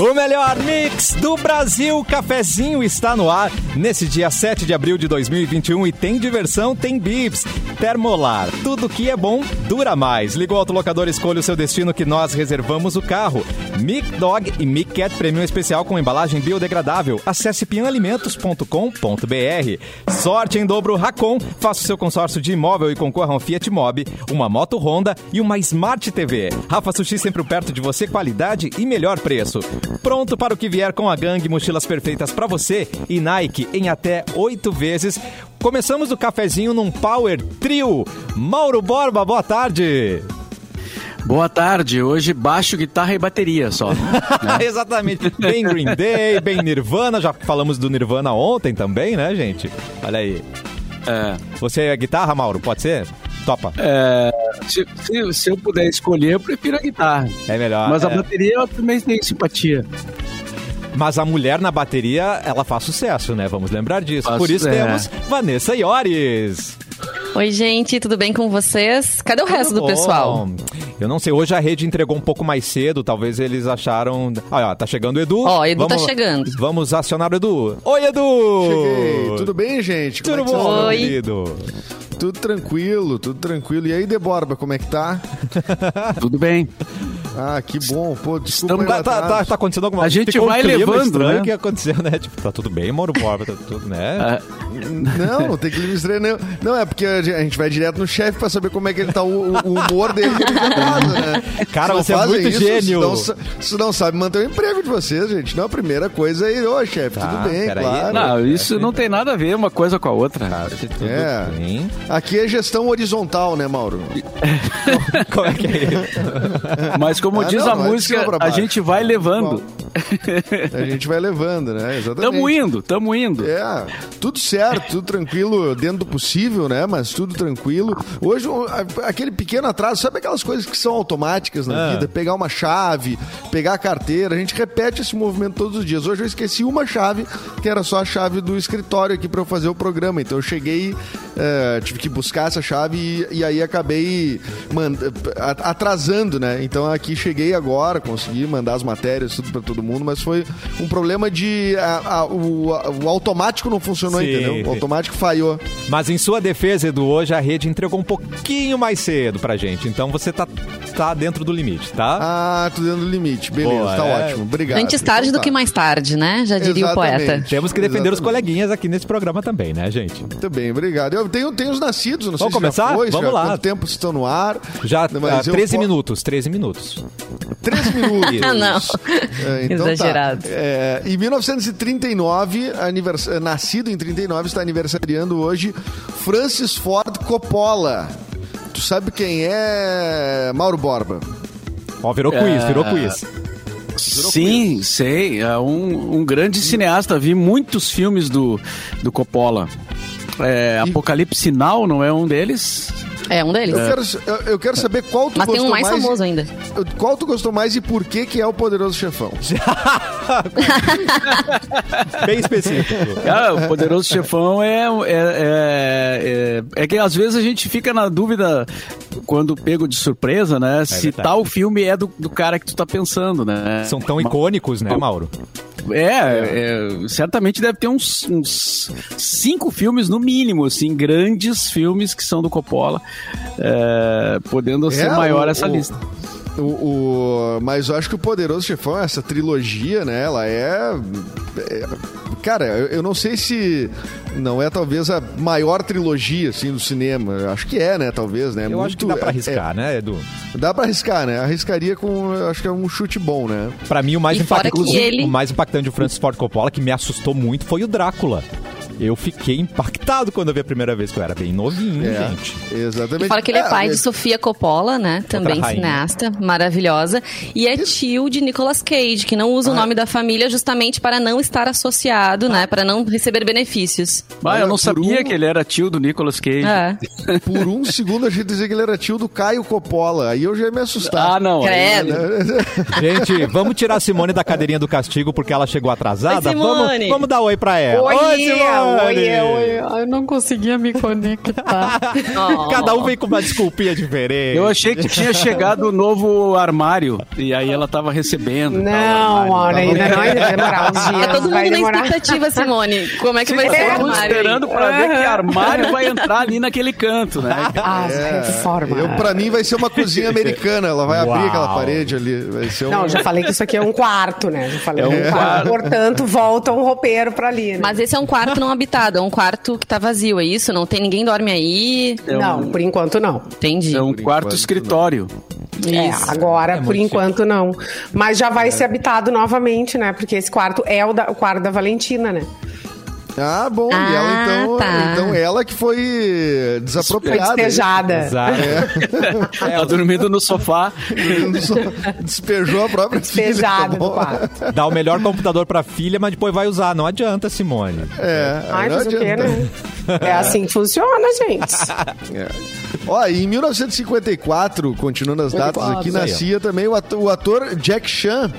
O melhor mix do Brasil, cafezinho está no ar nesse dia 7 de abril de 2021 e tem diversão, tem bips. Termolar, tudo que é bom dura mais. Liga o autolocador, escolha o seu destino que nós reservamos o carro. Mic Dog e Mic Cat Premium Especial com embalagem biodegradável. Acesse pianalimentos.com.br. Sorte em dobro Racon. Faça o seu consórcio de imóvel e concorra a um Fiat Mobi, uma moto Honda e uma Smart TV. Rafa Sushi sempre perto de você, qualidade e melhor preço. Pronto para o que vier com a gangue, mochilas perfeitas para você e Nike em até oito vezes. Começamos o cafezinho num Power Trio. Mauro Borba, boa tarde. Boa tarde, hoje baixo, guitarra e bateria só. Né? Exatamente. Bem Green Day, bem Nirvana, já falamos do Nirvana ontem também, né, gente? Olha aí. É. Você é guitarra, Mauro? Pode ser? Topa. É, se, se, se, eu puder escolher, eu prefiro a guitarra. É melhor. Mas é. a bateria eu também tenho simpatia. Mas a mulher na bateria, ela faz sucesso, né? Vamos lembrar disso. Faz, Por isso temos Vanessa Iores. Oi, gente, tudo bem com vocês? Cadê o Tudo resto do bom? pessoal? Eu não sei, hoje a rede entregou um pouco mais cedo, talvez eles acharam. Ah, ó, tá chegando o Edu. Ó, Edu vamos, tá chegando. Vamos acionar o Edu. Oi, Edu! Cheguei. Tudo bem, gente? Como Tudo é que vocês bom, Oi. querido? Tudo tranquilo, tudo tranquilo. E aí, Deborba, como é que tá? Tudo bem. Ah, que bom. Pô, desculpa Estamos- aí o Tá, tá, tá, acontecendo alguma A gente Ficou um vai clima levando, estranho né? que aconteceu, né? Tipo, tá tudo bem, Mauro Borba, tá tudo, né? Ah, Não, não tem que me estranhar, não. Não, é porque a gente vai direto no chefe pra saber como é que ele tá, o, o humor dele tá né? Cara, você é muito isso, gênio. Se não, sa- se não sabe manter o emprego de vocês, gente. Não, a primeira coisa é, ô, chefe, Tá, tudo bem, peraí. claro. não, isso não tem nada a ver uma coisa com a outra. Tudo É. bem. Aqui é gestão horizontal, né, Mauro? Como é que é isso? Mas como Ah, diz não, a não é música, a baixo. gente vai levando. A gente vai levando, né? Exatamente. Tamo indo, tamo indo. É, tudo certo, tudo tranquilo dentro do possível, né? Mas tudo tranquilo. Hoje, aquele pequeno atraso, sabe aquelas coisas que são automáticas na Ah. vida? Pegar uma chave, pegar a carteira, a gente repete esse movimento todos os dias. Hoje eu esqueci uma chave, que era só a chave do escritório aqui pra eu fazer o programa. Então eu cheguei, eh, tive que buscar essa chave e, e aí acabei atrasando, né? Então aqui cheguei agora, consegui mandar as matérias, tudo pra todo mundo, mas foi um problema de. a- a- o, a- o automático não funcionou, Sim, entendeu? O automático falhou. Mas em sua defesa, Edu, hoje a rede entregou um pouquinho mais cedo pra gente. Então você tá, tá dentro do limite, tá? Ah, tudo dentro do limite. Beleza, Boa, tá é. ótimo. Obrigado. Antes tarde Então do que tá. mais tarde, né? Já diria o Exatamente. poeta. Temos que defender os Exatamente. coleguinhas aqui nesse programa também, né, gente? Muito bem, obrigado. Eu tenho, tenho os nascidos, não sei Vamos se começar? já foi, se Vamos já, lá. quanto tempo estão no ar. Já Mas ah, eu 13 minutos, 13 minutos. 13 minutos. Ah, não. É, então tá. Exagerado. É, em 1939, anivers... nascido em 39, está aniversariando hoje Francis Ford Coppola. Tu sabe quem é Mauro Borba? Ó, virou quiz, virou quiz. Sim, sei. É um, um grande cineasta. Vi muitos filmes do, do Coppola. É, Apocalipse Now não é um deles? É um deles. Eu, quero, eu, eu quero saber qual tu Mas tem gostou um mais mais famoso ainda. Qual tu gostou mais e por que que é o Poderoso Chefão? Bem específico. Cara, o Poderoso Chefão é, é, é, é, é que às vezes a gente fica na dúvida quando pego de surpresa, né? se verdade. tal filme é do, do cara que tu tá pensando, né? São tão icônicos, né, Mauro? É, é, certamente deve ter uns, uns cinco filmes no mínimo, assim, grandes filmes que são do Coppola, é, podendo ser É, maior o- essa o- lista. O, o- mas eu acho que o Poderoso Chefão, essa trilogia, né? Ela é. é- cara, eu, eu não sei se não é talvez a maior trilogia assim do cinema. Eu acho que é, né? Talvez, né? Eu acho que dá pra arriscar, né, Edu? é- dá pra arriscar, né? Arriscaria com. Acho que é um chute bom, né? Pra mim, o mais, impactante, ele- o mais impactante do Francis Ford Coppola, que me assustou muito, foi o Drácula. Eu fiquei impactado quando eu vi a primeira vez, que eu era bem novinho, É, gente. exatamente. E fora que ele é pai de é- Sofia Coppola, né? Também cineasta, maravilhosa. E é tio de Nicolas Cage, que não usa o Ah. nome da família justamente para não estar associado, né? Para não receber benefícios. Ah, eu não sabia um- que ele era tio do Nicolas Cage. É. Por um segundo eu achei dizer que ele era tio do Caio Coppola. Aí eu já ia me assustar. Ah, não. Credo. Gente, vamos tirar a Simone da cadeirinha do castigo porque ela chegou atrasada? Oi, Simone. Vamos, vamos dar oi pra ela. Oi, Simone! Simone! Eu, eu, eu não conseguia me conectar. Cada um vem com uma desculpinha diferente. Eu achei que tinha chegado o novo armário. E aí ela tava recebendo. Não. Mauro, ainda não vai demorar uns dias. Tá todo mundo na demorar. expectativa, Simone. Como é que vai ser o armário? esperando pra ver que armário vai entrar ali naquele canto, né? As É, reformas. eu, pra mim vai ser uma cozinha americana. Ela vai abrir Uau. aquela parede ali. Vai ser um... Não, já falei que isso aqui é um quarto, né? Já falei É que um é um quarto. Portanto, volta um roupeiro pra ali, né? Mas esse é um quarto não habitado, é um quarto que tá vazio, é isso? Não tem ninguém dorme aí? É um- Não, por enquanto não. Entendi. É um Por quarto escritório. É, agora, por enquanto, não. Mas já vai ser habitado novamente, né? Porque esse quarto é o, da- o quarto da Valentina, né? Ah, bom. e Ah, ela, então, tá. então, ela que foi Foi desapropriada. despejada. Exato. Tá dormindo no sofá. Despejou a própria filha. Despejada tá do quarto. Dá o melhor computador pra filha, mas depois vai usar. Não adianta, Simone. É, Ai, não mas o quê, adianta. né? É assim que funciona, gente. É. Ó, em 1954, continuando as datas aqui, nascia também o ator Jack Chan,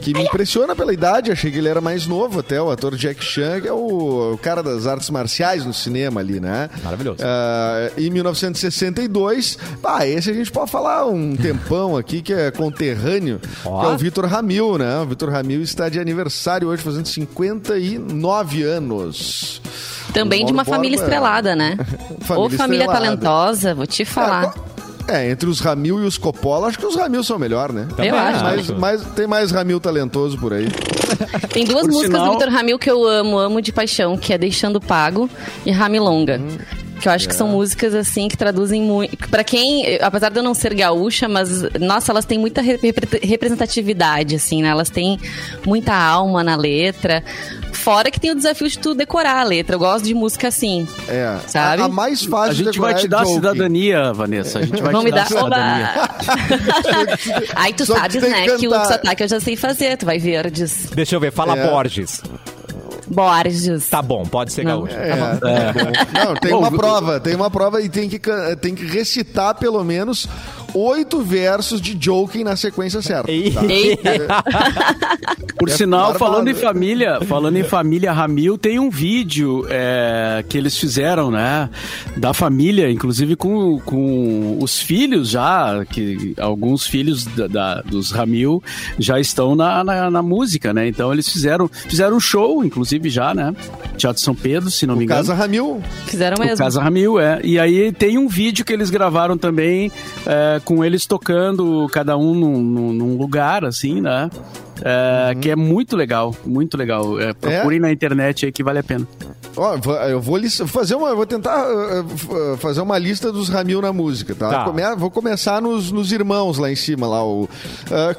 que me impressiona pela idade, achei que ele era mais novo até, o ator Jack Chan, que é o, o cara das artes marciais no cinema ali, né? Maravilhoso. Ah, em 1962, ah, esse a gente pode falar um tempão aqui, que é conterrâneo, Ó. que é o Vitor Ramil, né? O Vitor Ramil está de aniversário hoje, fazendo 59 anos. Também de uma Mauro família Borba- estrelada, né? Família Ou família estrelada. talentosa, vou te falar. É, qual- É, entre os Ramil e os Coppola, acho que os Ramil são melhor, né? Também Eu acho. Mas, mas tem mais Ramil talentoso por aí. Tem duas Por músicas sinal- do Vitor Ramil que eu amo, amo de paixão, que é Deixando Pago e Ramilonga. Hum. Que eu acho que É. são músicas assim que traduzem muito. Pra quem, apesar de eu não ser gaúcha, mas nossa, elas têm muita repre- representatividade, assim, né? Elas têm muita alma na letra. Fora que tem o desafio de tu decorar a letra. Eu gosto de música assim. É. Sabe? A, a mais fácil A de gente vai te é dar Joking. cidadania, Vanessa. A gente vai Vão te me dar cidadania. Aí tu Só sabes, tem que né, que o sotaque eu já sei fazer. Tu vai ver, diz Deixa eu ver, fala É. Borges. Borges. Tá bom, pode ser gaúcho. É, tá bom. Não, tem uma prova, tem uma prova e tem que, tem que recitar pelo menos oito versos de Joking na sequência certa. Tá? Eita. Por É sinal, barbado. falando em família, falando em família Ramil, tem um vídeo é, que eles fizeram, né? Da família, inclusive com, com os filhos já, que alguns filhos da, da- dos Ramil já estão na, na, na música, né? Então eles fizeram, fizeram um show, inclusive já, né? Teatro São Pedro, se não me O engano. Casa Ramil. Fizeram O mesmo. Casa Ramil, é. E aí tem um vídeo que eles gravaram também é, com eles tocando, cada um num, num- lugar, assim, né? É, Que é muito legal, muito legal. É, procurem na internet aí que vale a pena. Ó, eu vou- fazer uma, eu vou tentar uh, uh, fazer uma lista dos Ramil na música, tá? Tá. Come- vou começar nos, nos irmãos lá em cima, lá o uh,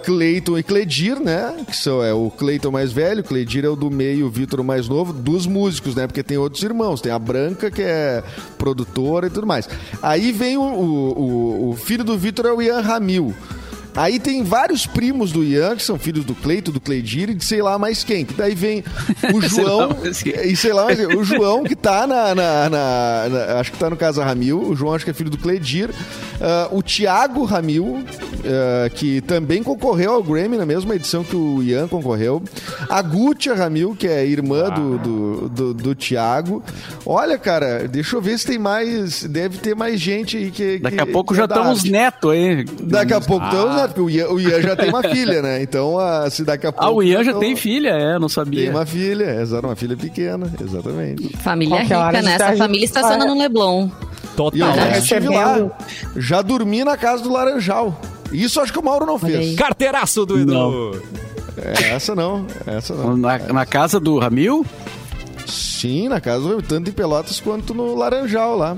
Cleiton e Cledir, né? Que são é o Cleiton mais velho, o Cledir é o do meio, o Vitor mais novo, dos músicos, né? Porque tem outros irmãos, tem a Branca que é produtora e tudo mais. Aí vem o, o, o- o filho do Vitor é o Ian Ramil. Aí tem vários primos do Ian, que são filhos do Cleito, do Cleidir e de sei lá mais quem. Que daí vem o João. e sei lá mais. O João, que tá na, na- na- na- Acho que tá no Casa Ramil. O João acho que é filho do Cleidir. Ah, o Tiago Ramil, ah, que também concorreu ao Grammy na mesma edição que o Ian concorreu. A Gutia Ramil, que é irmã do, do, do, do Tiago. Olha, cara, deixa eu ver se tem mais. Deve ter mais gente aí que. Daqui a pouco é já estão os arte. netos aí. Daqui a pouco estamos, né? Porque o Ian, o Ian já tem uma filha, né? Então, ah, se daqui a pouco. Ah, o Ian já tem filha, é, não sabia. Tem uma filha, exato, uma filha pequena, exatamente. Família Qualquer rica, a né? Essa tá- família estaciona no Leblon. E eu Total. já Tá estive lá, já dormi na casa do Laranjal. Isso acho que o Mauro não fez. Carteiraço do Edu. Não. É, essa não, essa não. Na, na casa do Ramil? Sim, na casa do tanto em Pelotas quanto no Laranjal lá.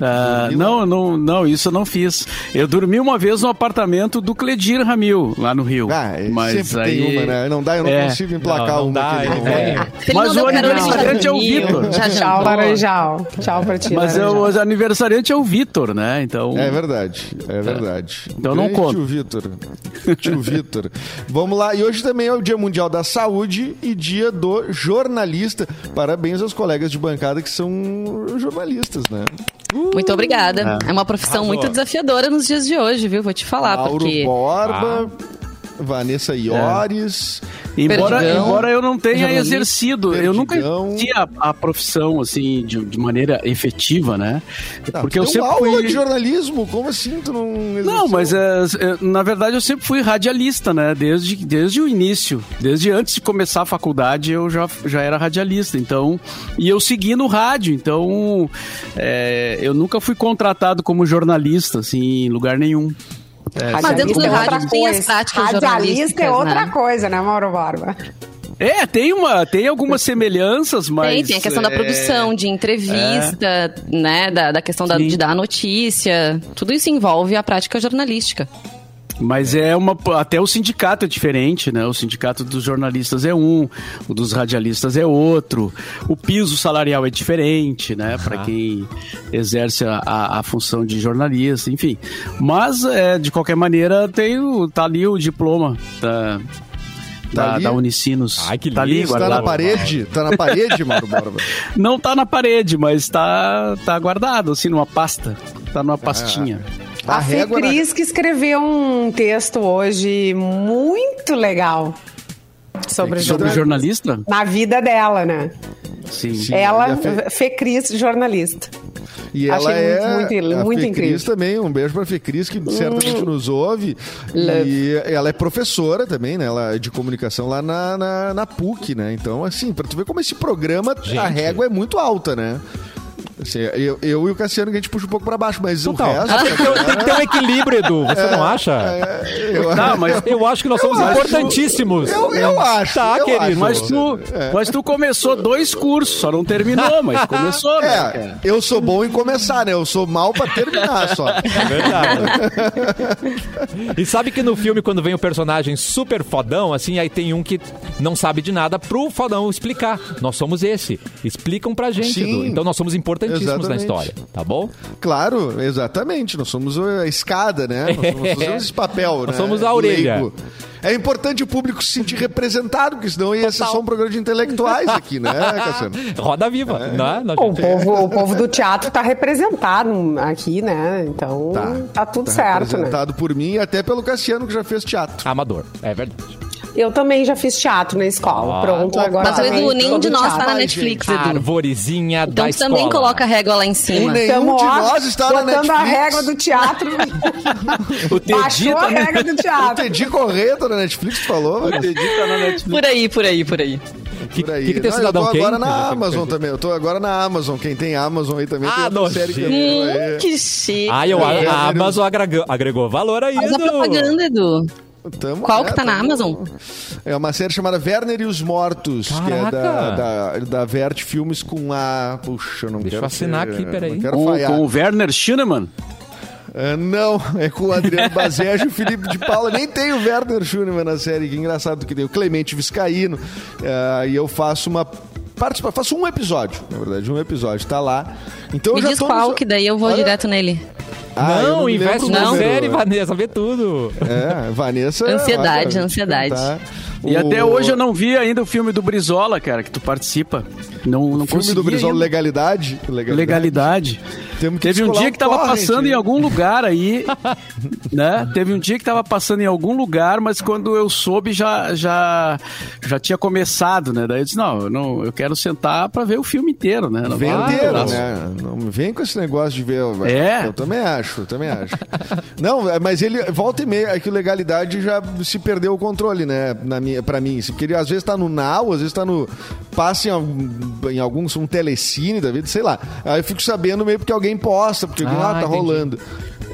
Ah, não, não, não, isso eu não fiz. Eu dormi uma vez no apartamento do Cledir Ramil, lá no Rio. Ah, mas sempre aí... tem uma, né? Não dá, eu não É. consigo emplacar Não, não uma dá, ele não é. ele Mas o aniversariante é o Vitor. Tchau. Laranjal. Tchau pra ti, Mas é o aniversariante é o Vitor, né? Então. É verdade, é verdade. Então não conta. Tio Vitor. Tio Vitor. Vamos lá. E hoje também é o Dia Mundial da Saúde e Dia do Jornalista. Parabéns aos colegas de bancada que são jornalistas, né? Muito obrigada. É uma profissão Arrasou. muito desafiadora nos dias de hoje, viu? Vou te falar, Mauro porque Borba. Vanessa Iores. Embora, Perdigão. embora eu não tenha Jornalista. exercido, eu nunca Perdigão. exerci a, profissão assim de, de maneira efetiva, né? Tá, Porque eu sempre aula fui de jornalismo, como assim tu não Não, exerceu? mas é, é, na verdade eu sempre fui radialista, né? Desde, desde o início. Desde antes de começar a faculdade eu já, já era radialista. Então, e eu segui no rádio. Então, é, eu nunca fui contratado como jornalista, assim, em lugar nenhum. Mas dentro do é rádio outra tem as coisa. práticas Radialista é outra né? coisa, né, Mauro Borba? É, tem, uma, tem algumas semelhanças, mas. Tem, tem a questão da é, produção, de entrevista, né? Da, da questão da- de dar a notícia. Tudo isso envolve a prática jornalística. Mas é uma. Até o sindicato é diferente, né? O sindicato dos jornalistas é um, o dos radialistas é outro. O piso salarial é diferente, né? Para quem exerce a, a, a função de jornalista, enfim. Mas, é, de qualquer maneira, tem o, tá ali o diploma da, Tá da, da Unicinos. Ai, que tá ali lindo. Tá na guardado. parede? Tá na parede, Mauro Borba? Não tá na parede, mas tá, tá guardado, assim, numa pasta. Tá numa pastinha. A A Fê régua na- Cris que escreveu um texto hoje muito legal sobre, Sobre jornalista? Na vida dela, né? Sim. Sim. ela, e a Fê- Fê Cris, jornalista. E Achei ela é muito, muito- a muito Fê incrível. Cris também, um beijo pra Fê Cris, que certamente nos ouve. Love. E ela é professora também, né? Ela é de comunicação lá na, na, na PUC, né? Então, assim, pra tu ver como esse programa, a Gente. régua é muito alta, né? Assim, eu, eu e o Cassiano que a gente puxa um pouco pra baixo, mas Total. o resto... Tem que, ter, tem que ter um equilíbrio, Edu. Você não acha? é, eu, Tá, mas Eu acho que nós somos acho- importantíssimos. eu, eu acho. Tá, eu querido. acho. Mas tu, mas tu começou dois cursos, só não terminou, mas começou, né? É, eu sou bom em começar, né? Eu sou mal pra terminar só. É verdade. e sabe que no filme, quando vem o personagem super fodão, assim, aí tem um que não sabe de nada pro fodão explicar. Nós somos esse. Explicam pra gente, Sim. Edu. Então nós somos importantíssimos na Exatamente. história, tá bom? Claro, exatamente. Nós somos a escada, né? Nós somos, nós esse papel, Nós né? somos a orelha. leigo. É importante o público se sentir representado, porque senão ia ser só um programa de intelectuais aqui, né, Cassiano? Roda viva, né? Nós- Bom, o, povo, o povo do teatro tá representado aqui, né? Então tá, tudo Tá certo, né? representado por mim e até pelo Cassiano, que já fez teatro. Amador, é verdade. Eu também já fiz teatro na escola. Ah. Pronto, agora. Mas o Edu, também nenhum de nós teatro. tá na Netflix, A Edu. arvorezinha Então da tu também escola. coloca a régua lá em cima. Nem- Nenhum Tamo, de nós está na botando a Netflix. régua do teatro. O Tedi Baixou a tá na- régua do O teatro. Tedi Corrêa tá na Netflix, tu falou? o Tedi tá na Netflix. Por aí, por aí, por aí. Por aí. que que tem Não, Cidadão eu tô agora Kane? na Amazon também. Eu tô agora na Amazon. Quem tem Amazon aí também tem Ah, outra série que. Hum, que chique. Ah, eu, É, a é, Amazon agregou, agregou valor aí, Faz a Edu. propaganda, Edu. Tamo- Qual é, que tá na tamo- Amazon? É uma série chamada Werner e os Mortos, que é da, Caraca! da, da Vert Filmes com a. Puxa, eu não Deixa quero. eu assinar ser- aqui, peraí. Não quero Com, falhar. com o Werner Schunemann. Ah, não, é com o Adriano Bazejo e o Felipe de Paula. Nem tem o Werner Schunemann na série, que engraçado que tem o Clemente Viscaíno. Ah, e eu faço uma. Participa, faço um episódio, na verdade, um episódio, tá lá. Então Me eu já diz tô qual, no- que daí eu vou Olha- direto nele. Ah, não, me investe na Não. série, Vanessa, vê tudo. É, Vanessa. Ansiedade, olha, ansiedade. E O- até hoje eu não vi ainda o filme do Brizola, cara, que tu participa. Não, não O filme do Brizola ainda. Legalidade. Legalidade. Temos que Teve um dia que tava passando em algum lugar aí, né? Teve um dia que tava passando em algum lugar, mas quando eu soube já já já tinha começado, né? Daí eu disse, não, eu, não, eu quero sentar pra ver o filme inteiro, né? Não vai- não. né? Não vem com esse negócio de ver. É. Eu também acho, eu também acho. Não, é, mas ele volta e meia, é que o legalidade já se perdeu o controle, né? Na minha, pra mim. assim, Porque ele às vezes tá no Now, às vezes tá no. Passa em, algum- em alguns, um telecine da vida, sei lá. Aí eu fico sabendo meio porque alguém posta, porque Ah, ah, tá entendi. rolando.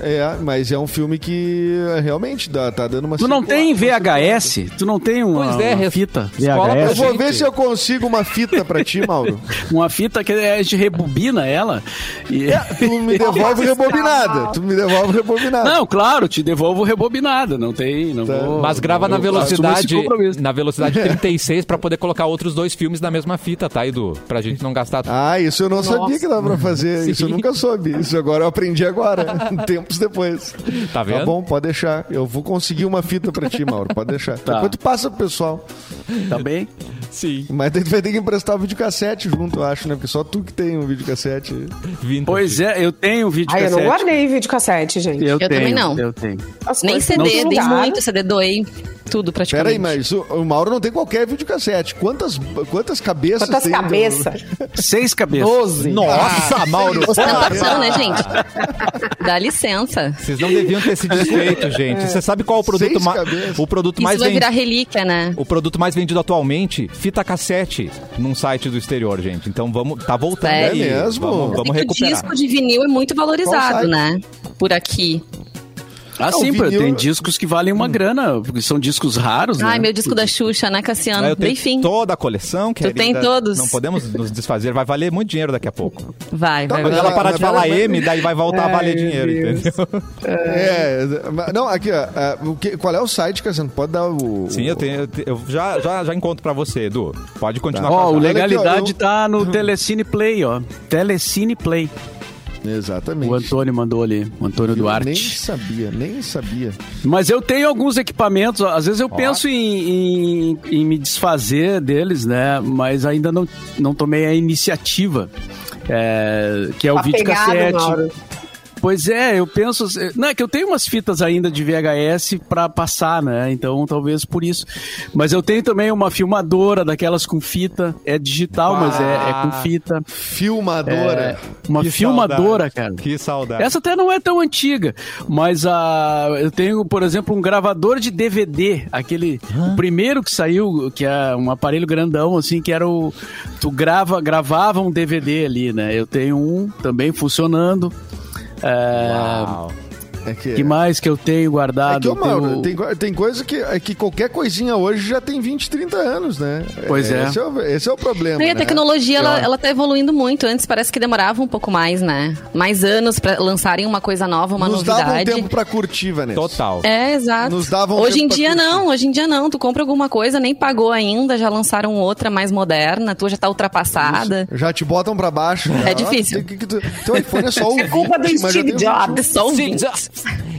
É, mas é um filme que é, realmente dá, tá dando uma Tu não tem VHS? Tu não tem uma, Pois é, uma fita escola Eu VHS? vou ver se eu consigo uma fita pra ti, Mauro. Uma fita que a gente rebobina ela. E... Tu me devolve rebobinada. Tu me devolve rebobinada. Não, claro, te devolvo rebobinada, não tem, não Tá. vou... Mas grava na assumo esse velocidade na velocidade 36 pra poder colocar outros dois filmes na mesma fita, tá, Edu? Pra gente não gastar. Ah, isso eu não sabia que dava pra fazer. Isso eu Sim. nunca soube. Isso agora eu aprendi agora, tempos depois. Tá vendo? Tá bom, pode deixar. Eu vou conseguir uma fita pra ti, Mauro. Pode deixar. Tá. Depois tu passa pro pessoal. Tá bem? Sim. Mas tu vai ter que emprestar o videocassete junto, eu acho, né? Porque só tu que tem um videocassete. Vintage. Pois é, eu tenho vídeo Ai, eu não cassete. guardei videocassete, gente. Eu, Eu tenho, também não. Eu tenho. As Nem CD, dei muito CD, doei. Tudo praticamente. Peraí, mas o, o Mauro não tem qualquer videocassete. Quantas, quantas cabeças Quantas tem? no- cabeças? Seis cabeças. Doze. Nossa, Mauro! Ostentação, né, gente? Dá licença. Vocês não deviam ter se desfeito, gente. Você sabe qual é o produto, ma- o produto Isso mais vai virar vendido? relíquia, né? O produto mais vendido atualmente, fita cassete, num site do exterior, gente. Então vamos, tá voltando Sério? aí. É mesmo? Vamos, vamos o recuperar. disco de vinil é muito valorizado, né? Por aqui. Ah, sim, o vinil- tem discos que valem uma grana, porque são discos raros, né? Ai, meu disco da Xuxa, né, Cassiano? Ah, Eu tenho Enfim, toda a coleção, querida. tem todos? Não podemos nos desfazer, vai valer muito dinheiro daqui a pouco. vai, vai, Não, Quando vai. ela parar de falar M, daí vai voltar a valer Ai, dinheiro, Deus. entendeu? É, mas- não, aqui, ó. é, o que- qual é o site, Cassiano? Pode dar o. Sim, eu tenho. eu já, já, já encontro pra você, Edu. Pode continuar Ó, com o a Olha aqui, Legalidade ó, eu- tá no Telecine Play, ó. Telecine Play. Exatamente. O Antônio mandou ali, o Antônio Eu Nem Duarte. sabia, nem sabia. Mas eu tenho alguns equipamentos, ó, às vezes eu penso em, em- em me desfazer deles, né? Mas ainda não, não tomei a iniciativa. é, que é o Apegado, videocassete. Mauro. Pois é, eu penso. Não, é que eu tenho umas fitas ainda de VHS pra passar, né? Então talvez por isso. Mas eu tenho também uma filmadora daquelas com fita. É digital, mas é, é com fita. Filmadora. É, uma Que filmadora, saudade. cara. Que saudade. Essa até não é tão antiga, mas a, eu tenho, por exemplo, um gravador de DVD, aquele o primeiro que saiu, que é um aparelho grandão, assim, que era o. Tu grava, gravava um DVD ali, né? Eu tenho um também funcionando. É, Uau. É que, que mais que eu tenho é guardado? que, ô, Eu tenho- Mauro, tem, tem coisa que, é que qualquer coisinha hoje já tem 20, 30 anos, né? Pois é. Esse é o, esse é o problema. E a né? tecnologia, ela, ela tá evoluindo muito. Antes parece que demorava um pouco mais, né? Mais anos pra lançarem uma coisa nova, uma Nos dava um novidade. tempo pra curtir, Vanessa. Total. É, exato. Nos davam hoje tempo em dia não, hoje em dia não. Tu compra alguma coisa, nem pagou ainda, já lançaram outra mais moderna, tua já tá ultrapassada. Já te botam pra baixo. É difícil. tem que- que tu- Teu iPhone é só o É culpa do 20, mas já Steve o Jobs. É só um 20.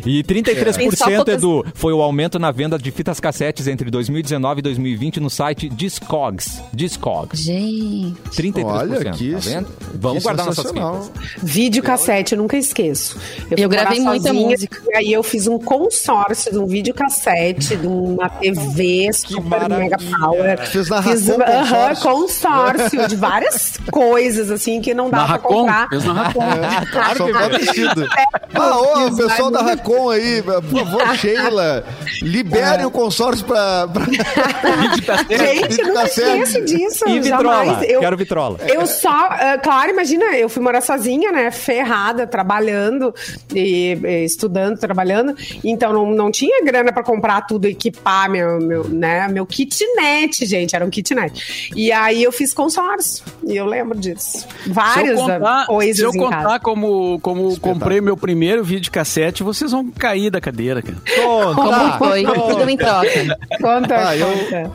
E 33%, Tem só poucas- Edu, foi o aumento na venda de fitas cassetes entre 2019 e 2020 no site Discogs. Discogs. Gente. 33%. Olha, que tá vendo? Vamos que guardar nossas fitas. Vídeo cassete, eu nunca esqueço. fui Eu gravei muita sozinha, música. E aí eu fiz um consórcio de um videocassete, de uma TV super mega power. Fez na Fiz Racon aham, consórcio. consórcio de várias coisas, assim, que não dá pra comprar. fez na Racon. É, só falta vestido. Ah, ô, o pessoal da Racon aí, por favor, Sheila, liberem o consórcio pra. pra... Gente, eu nunca esqueço disso. E vitrola. jamais. Eu, Quero vitrola. Eu só, ah, claro, imagina, eu fui morar sozinha, né? Ferrada, trabalhando, e, estudando, trabalhando. Então não, não tinha grana pra comprar tudo, equipar meu, meu, né, meu kitnet, gente. Era um kitnet. E aí eu fiz consórcio. E eu lembro disso. Se eu Várias contar, coisas se eu em contar casa. como, como comprei meu primeiro vocês vão cair da cadeira, cara. Como foi? Tudo em troca. Conta, Ah, eu- conta.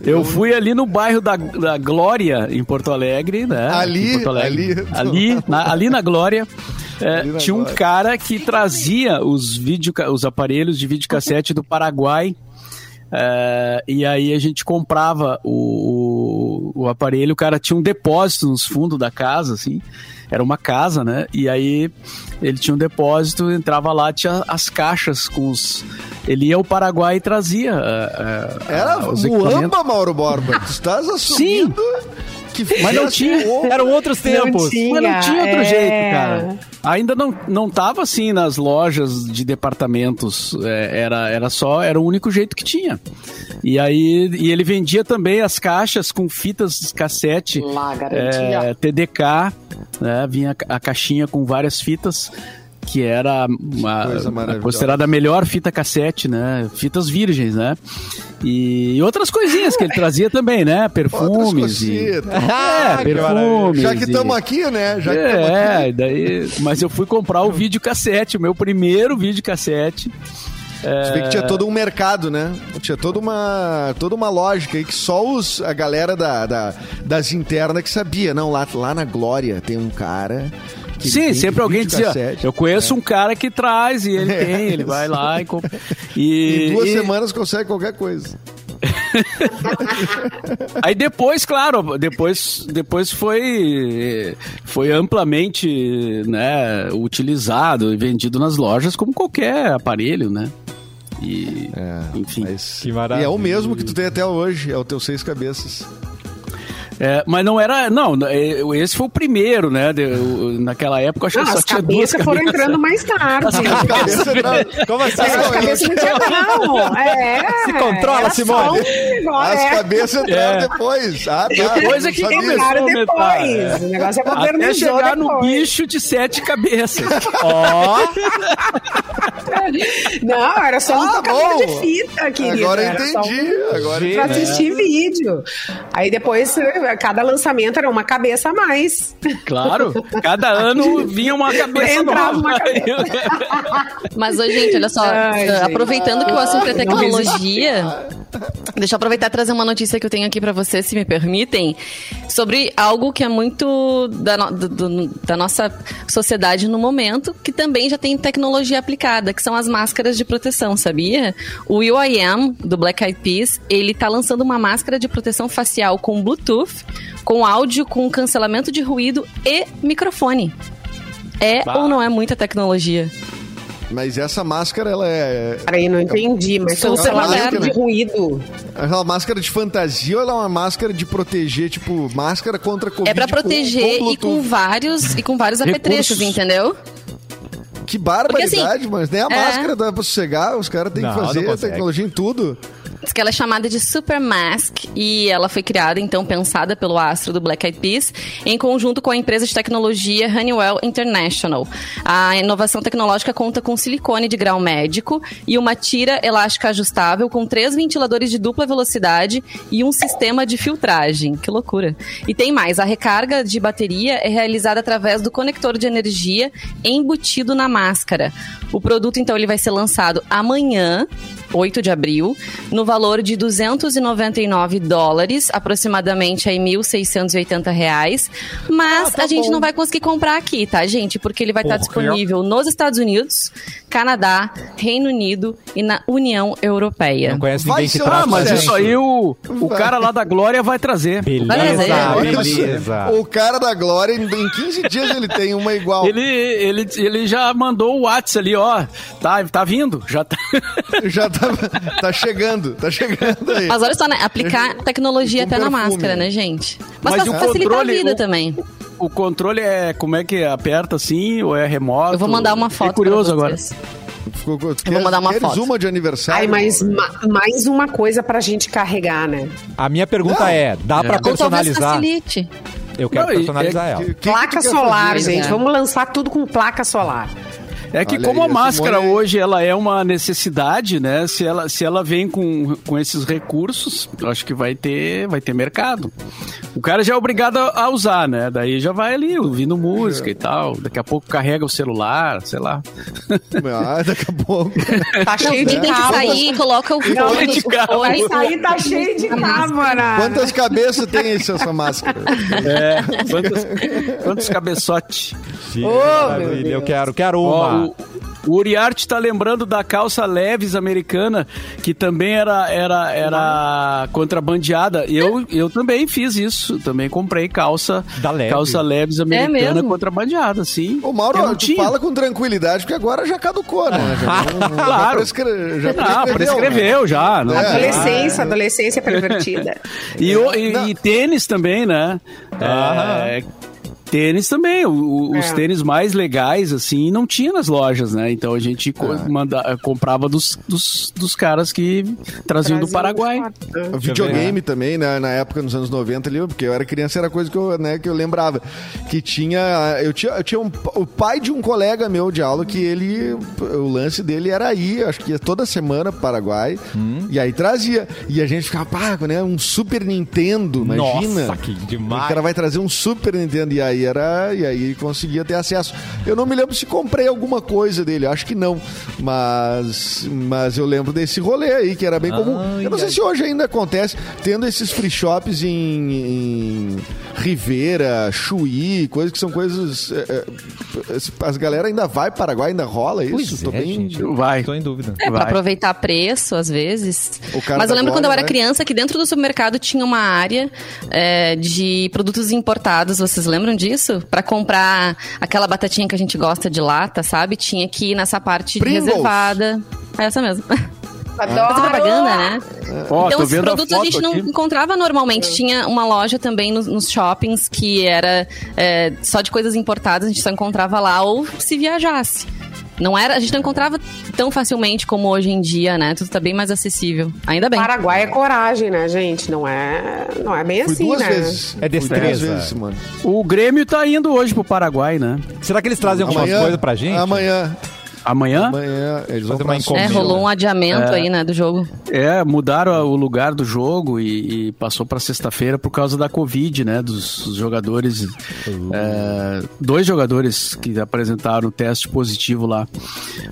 Eu fui ali no bairro da, da Glória, em Porto Alegre, né? Ali, Porto Alegre. ali. ali, na, ali na Glória. é, Ali na tinha um cara que trazia os, vídeo, os aparelhos de videocassete do Paraguai. é, e aí a gente comprava o, o, o aparelho, o cara tinha um depósito nos fundos da casa, assim. Era uma casa, né? E aí ele tinha um depósito, entrava lá, tinha as caixas com os. Ele ia ao Paraguai e trazia. é, é, Era os equipamentos. muamba, Mauro Borba. Tu estás assumindo que Mas não tinha. Eram outros tempos. tinha. Mas não tinha outro é. jeito, cara. Ainda não, não tava assim nas lojas de departamentos. é, era, era só, era o único jeito que tinha. E aí, e ele vendia também as caixas com fitas cassete, Lá, garantia. é, TDK, né? Vinha a caixinha com várias fitas. Que era uma, considerada a melhor fita cassete, né? Fitas virgens, né? E, outras coisinhas que ele trazia também, né? Perfumes. E, é, que perfumes. Já que e- estamos aqui, né? Já que estamos aqui. é, daí, mas eu fui comprar o videocassete, o meu primeiro videocassete. Você vê que tinha todo um mercado, né? Tinha toda uma, toda uma lógica aí que só os, a galera da, da- das internas que sabia. Não, lá, lá na Glória tem um cara. Que Sim, sempre alguém dizia, videocassete. eu conheço um cara que traz e ele tem, ele vai lá e compra. E, Em duas e- semanas consegue qualquer coisa. Aí depois, claro, depois, depois foi, foi amplamente né, utilizado e vendido nas lojas como qualquer aparelho, né? E, É, enfim. mas- Que E é o mesmo que tu tem até hoje, é o teu seis cabeças. É, mas não era. Não, é, esse foi o primeiro, né? de- o- naquela época, acho Não, que só as tinha duas cabeças foram cabeças. entrando mais tarde. Cabeça não. Como assim? As cabeças não tinha, não. É, Se controla, Simone. só um As é. cabeças entraram É. depois. Ah, tá. Depois é que aumentar, depois. é. O negócio é Até chegar no depois. bicho de sete cabeças. Ó, Não, era só um Ah, tocador bom. de fita, querido. Agora eu só um- entendi. Agora eu Pra entendi. assistir vídeo. Aí depois, cada lançamento era uma cabeça a mais. Claro, cada ano vinha uma cabeça Entrava nova. uma Mas, ô, gente, olha só, Ai, gente. aproveitando que o assunto é tecnologia, deixa eu aproveitar e trazer uma notícia que eu tenho aqui pra vocês, se me permitem, sobre algo que é muito da, no- do- do- da nossa sociedade no momento, que também já tem tecnologia aplicada, que são as máscaras de proteção, sabia? O will.i.am, do Black Eyed Peas, ele tá lançando uma máscara de proteção facial com Bluetooth, com áudio, com cancelamento de ruído e microfone. É Bah. ou não é muita tecnologia? Mas essa máscara, ela é. Peraí, não entendi, mas Super cancelamento moderno. de ruído. É uma máscara de fantasia ou ela é uma máscara de proteger, tipo, máscara contra Covid? É pra com- proteger com e com vários e com vários apetrechos, entendeu? Que barbaridade, Porque, assim, mas nem a é. máscara dá pra sossegar, os caras têm que fazer consegue. tecnologia em tudo. Diz que ela é chamada de Super Mask e ela foi criada, então, pensada pelo astro do Black Eyed Peas em conjunto com a empresa de tecnologia Honeywell International. A inovação tecnológica conta com silicone de grau médico e uma tira elástica ajustável com três ventiladores de dupla velocidade e um sistema de filtragem. Que loucura. E tem mais, a recarga de bateria é realizada através do conector de energia embutido na máscara. O produto, então, ele vai ser lançado amanhã, 8 de abril, no valor de 299 dólares, aproximadamente aí 1.680 reais. Mas a gente não vai conseguir comprar aqui, tá, gente? Porque ele vai estar disponível nos Estados Unidos, Canadá, Reino Unido e na União Europeia. não conhece Vai ninguém que ser Ah, traz mas isso aí o, o cara lá da Glória vai trazer. Beleza, Beleza. beleza. O cara da Glória, em em 15 dias ele tem uma igual. Ele, ele, ele já mandou o WhatsApp ali, ó. Tá, tá vindo, já tá. Já tá, tá chegando, tá chegando aí. Mas olha só, né? Aplicar tecnologia até na perfume. máscara, né, gente? Mas, Mas pra facilitar controle- a vida o- também. O controle é como é que aperta assim, ou é remoto? Eu vou mandar uma foto Fiquei curioso pra agora. vocês. Ficou, Eu vou mandar uma queres foto. uma de aniversário? Ai, mas ma- mais uma coisa pra gente carregar, né? A minha pergunta Não. é, dá pra Ou talvez personalizar? facilite. Eu quero Não, e- personalizar é- ela. Que- que que placa tu quer solar, fazer? gente. né? Vamos lançar tudo com placa solar. É que Olha como aí, a máscara Simone- hoje ela é uma necessidade, né? Se ela, se ela vem com, com esses recursos, eu acho que vai ter, vai ter mercado. O cara já é obrigado a usar, né? Daí já vai ali ouvindo música e tal. Daqui a pouco carrega o celular, sei lá. Ah, daqui a pouco. Tá cheio de tem que cabo. sair, coloca o fone. de cabo. Vai sair, tá cheio de cabo, Ana. Quantas cabeças tem esse, essa máscara? É, quantos, quantos cabeçote? Que meu maravilha, eu quero, quero uma. O, o Uriarte tá lembrando da calça Leves americana, que também era, era, era contrabandeada. Eu, eu também fiz isso. Também comprei calça, Da Leves. calça Leves americana mesmo? contrabandeada, sim. Ô, Mauro, Eu não tu tinha. fala com tranquilidade, porque agora já caducou, né? Já, não- já Claro. prescre- já Não, prescreveu, prescreveu já. Não, É. Adolescência, adolescência pervertida. E, o- e- Não. e tênis também, né? É, tênis também. o- o- os É. tênis mais legais, assim, não tinha nas lojas, né? Então a gente co- É. manda- comprava dos, dos, dos caras que traziam do Paraguai. O videogame também, né, na época, nos anos 90 ali, porque eu era criança, era coisa que eu, né, que eu lembrava. Que tinha. Eu tinha, eu tinha um, o pai de um colega meu de aula que ele. O lance dele era ir, acho que ia toda semana pro Paraguai. E aí trazia. E a gente ficava, pá, né? Um Super Nintendo, imagina. Nossa, que demais. O cara vai trazer um Super Nintendo e aí era e aí conseguia ter acesso. Eu não me lembro se comprei alguma coisa dele, acho que não, mas mas eu lembro desse rolê aí que era bem comum. Ai, Eu não sei ai. se hoje ainda acontece tendo esses free shops em, em Rivera, Chuí, coisas que são coisas é, é, as galera ainda vai para Paraguai, ainda rola isso. Pois Tô é, bem gente. Vai. Tô em dúvida. É, pra Vai. aproveitar preço, às vezes. O cara Mas eu da lembro quando eu era né? criança que dentro do supermercado tinha uma área é, de produtos importados. Vocês lembram disso? Pra comprar aquela batatinha que a gente gosta de lata, sabe? Tinha que ir nessa parte Pringles. reservada. É essa mesmo. Adoro. fazer propaganda, né? Ó, então, a produtos a, foto gente não aqui. encontrava normalmente. Tinha uma loja também nos, nos shoppings que era é, só de coisas importadas, a gente só encontrava lá ou se viajasse. Não era, a gente não encontrava tão facilmente como hoje em dia, né? Tudo tá bem mais acessível. Ainda bem. Paraguai é coragem, né, gente? Não é, não é bem Fui assim, duas né? vezes. É Fui destreza. Duas vezes, mano. O Grêmio tá indo hoje pro Paraguai, né? Será que eles trazem algumas coisas pra gente? Amanhã. Amanhã? Amanhã eles vão Fazer uma É, encomenda. Paulo. rolou um adiamento aí, né, do jogo. É, mudaram o lugar do jogo e, e passou para sexta-feira por causa da Covid, né? Dos, dos jogadores. é, dois jogadores que apresentaram teste positivo lá.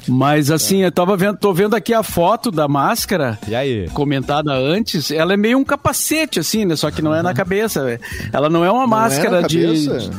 Mas assim, eu tava vendo, tô vendo aqui a foto da máscara. E aí? Comentada antes, ela é meio um capacete, assim, né? Só que não é na cabeça. Ela não é uma Não é máscara na de. cabeça?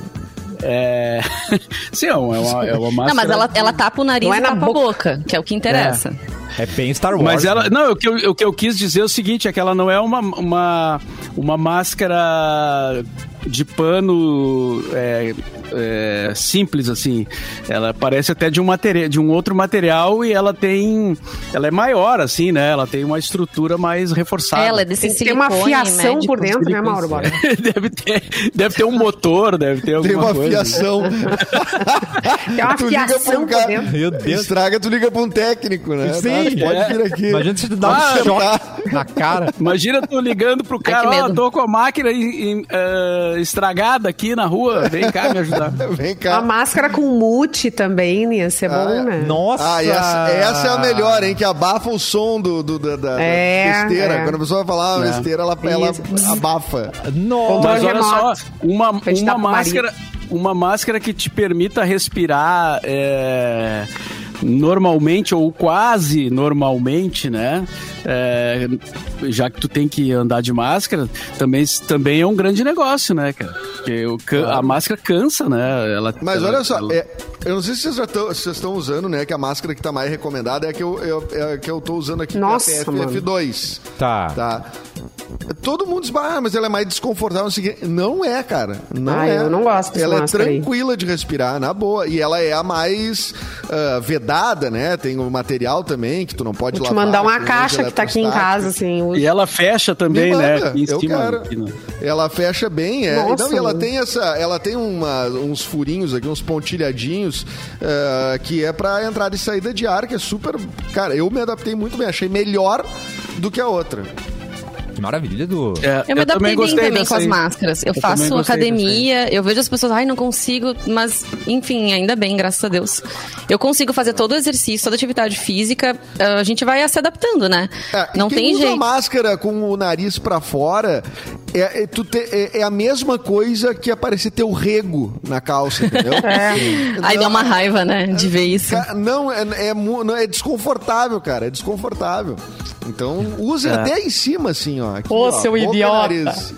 É. Sim, é uma, é uma máscara. Não, mas ela, ela tapa o nariz Não é e na tapa a boca, que é o que interessa. É bem Star Wars. Mas ela. né? Não, o que, eu, o que eu quis dizer é o seguinte: é que ela não é uma, uma, uma máscara de pano é, é, simples, assim. Ela parece até de um, material, de um outro material e ela tem. Ela é maior, assim, né? Ela tem uma estrutura mais reforçada. Ela é desse Tem silicone uma fiação médico. por dentro, né, Mauro? Bora? deve, ter, deve ter um motor, deve ter alguma Tem uma coisa. fiação. Tem uma tu liga pra fiação um por cara. dentro. Meu Deus. Estraga, tu liga pra um técnico, né? Sim, Tá, pode é. vir aqui. Imagina se te dá Ah, um choque na cara. Imagina tu ligando pro cara, ó, medo. tô com a máquina em- em, eh, estragada aqui na rua, vem cá me ajudar. Vem A cá. máscara com mute também ia ser Ah, bom, né? Nossa! Ah, e essa, essa é a melhor, hein? Que abafa o som do, do- da, da, da É, besteira. é. Quando a pessoa vai falar uma É. besteira, ela, ela abafa. Nossa! Mas olha só, uma, uma máscara, uma máscara que te permita respirar é, normalmente ou quase normalmente, né? É, já que tu tem que andar de máscara, também, também é um grande negócio, né, cara? Porque o a máscara cansa, né? Ela, Mas ela- olha só, ela- é, eu não sei se vocês já tão- se vocês estão usando, né? Que a máscara que tá mais recomendada é a que eu, eu- é a que eu tô usando aqui, Nossa, que é a mano. PFF2. Tá. Tá. Todo mundo diz, ah, mas ela é mais desconfortável. não sei o quê." Não é, cara. Não Ah, é. eu não gosto Ela é máscara aí. tranquila de respirar, na boa. E ela é a mais ah, vedada, né? Tem o material também, que tu não pode Vou te lavar. mandar uma caixa que tá aqui em casa, assim. E ela fecha também, né? em eu cima. quero. Ela fecha bem, é. Nossa, Não, e ela tem essa, ela tem uma- uns furinhos aqui, uns pontilhadinhos, eh, que é pra entrada e saída de ar, que é super. Cara, eu me adaptei muito bem, achei melhor do que a outra. Que maravilha, Edu. É, Eu me adaptei bem também com as máscaras. Eu, Eu faço academia, eu vejo as pessoas, ai, não consigo, mas enfim, ainda bem, graças a Deus. Eu consigo fazer todo o exercício, toda a atividade física, a gente vai se adaptando, né? É, não quem tem usa jeito. máscara com o nariz pra fora é, é, tu te- é- é a mesma coisa que aparecer teu rego na calça, entendeu? Aí dá Não, uma raiva, né, de ver isso. Não, é, é, é desconfortável, cara. É desconfortável. Então, use até em cima, assim, ó. Aqui, Ô, ó, seu boca e idiota. nariz.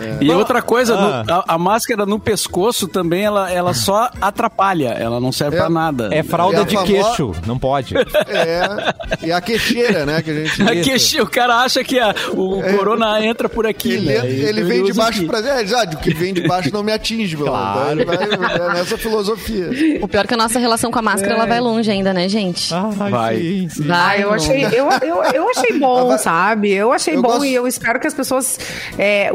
É. E outra coisa, Ah. no- a, a máscara no pescoço também, ela, ela só atrapalha, ela não serve É. pra nada. É fralda É a de famo- queixo, não pode. É, e a queixeira, né, que a gente... Aqui, o cara acha que a- o corona entra por aqui, Ele, né? ele Então vem de baixo aqui. pra... É, já, o que vem de baixo não me atinge, pelo Claro. menos. Então, ele vai é nessa filosofia. O pior é que a nossa relação com a máscara, ela vai longe ainda, né, gente? Ai, Vai. sim, sim. Ah, Vai eu achei, eu, eu, eu achei bom, sabe? Eu achei Eu bom gosto- e eu espero que as pessoas é,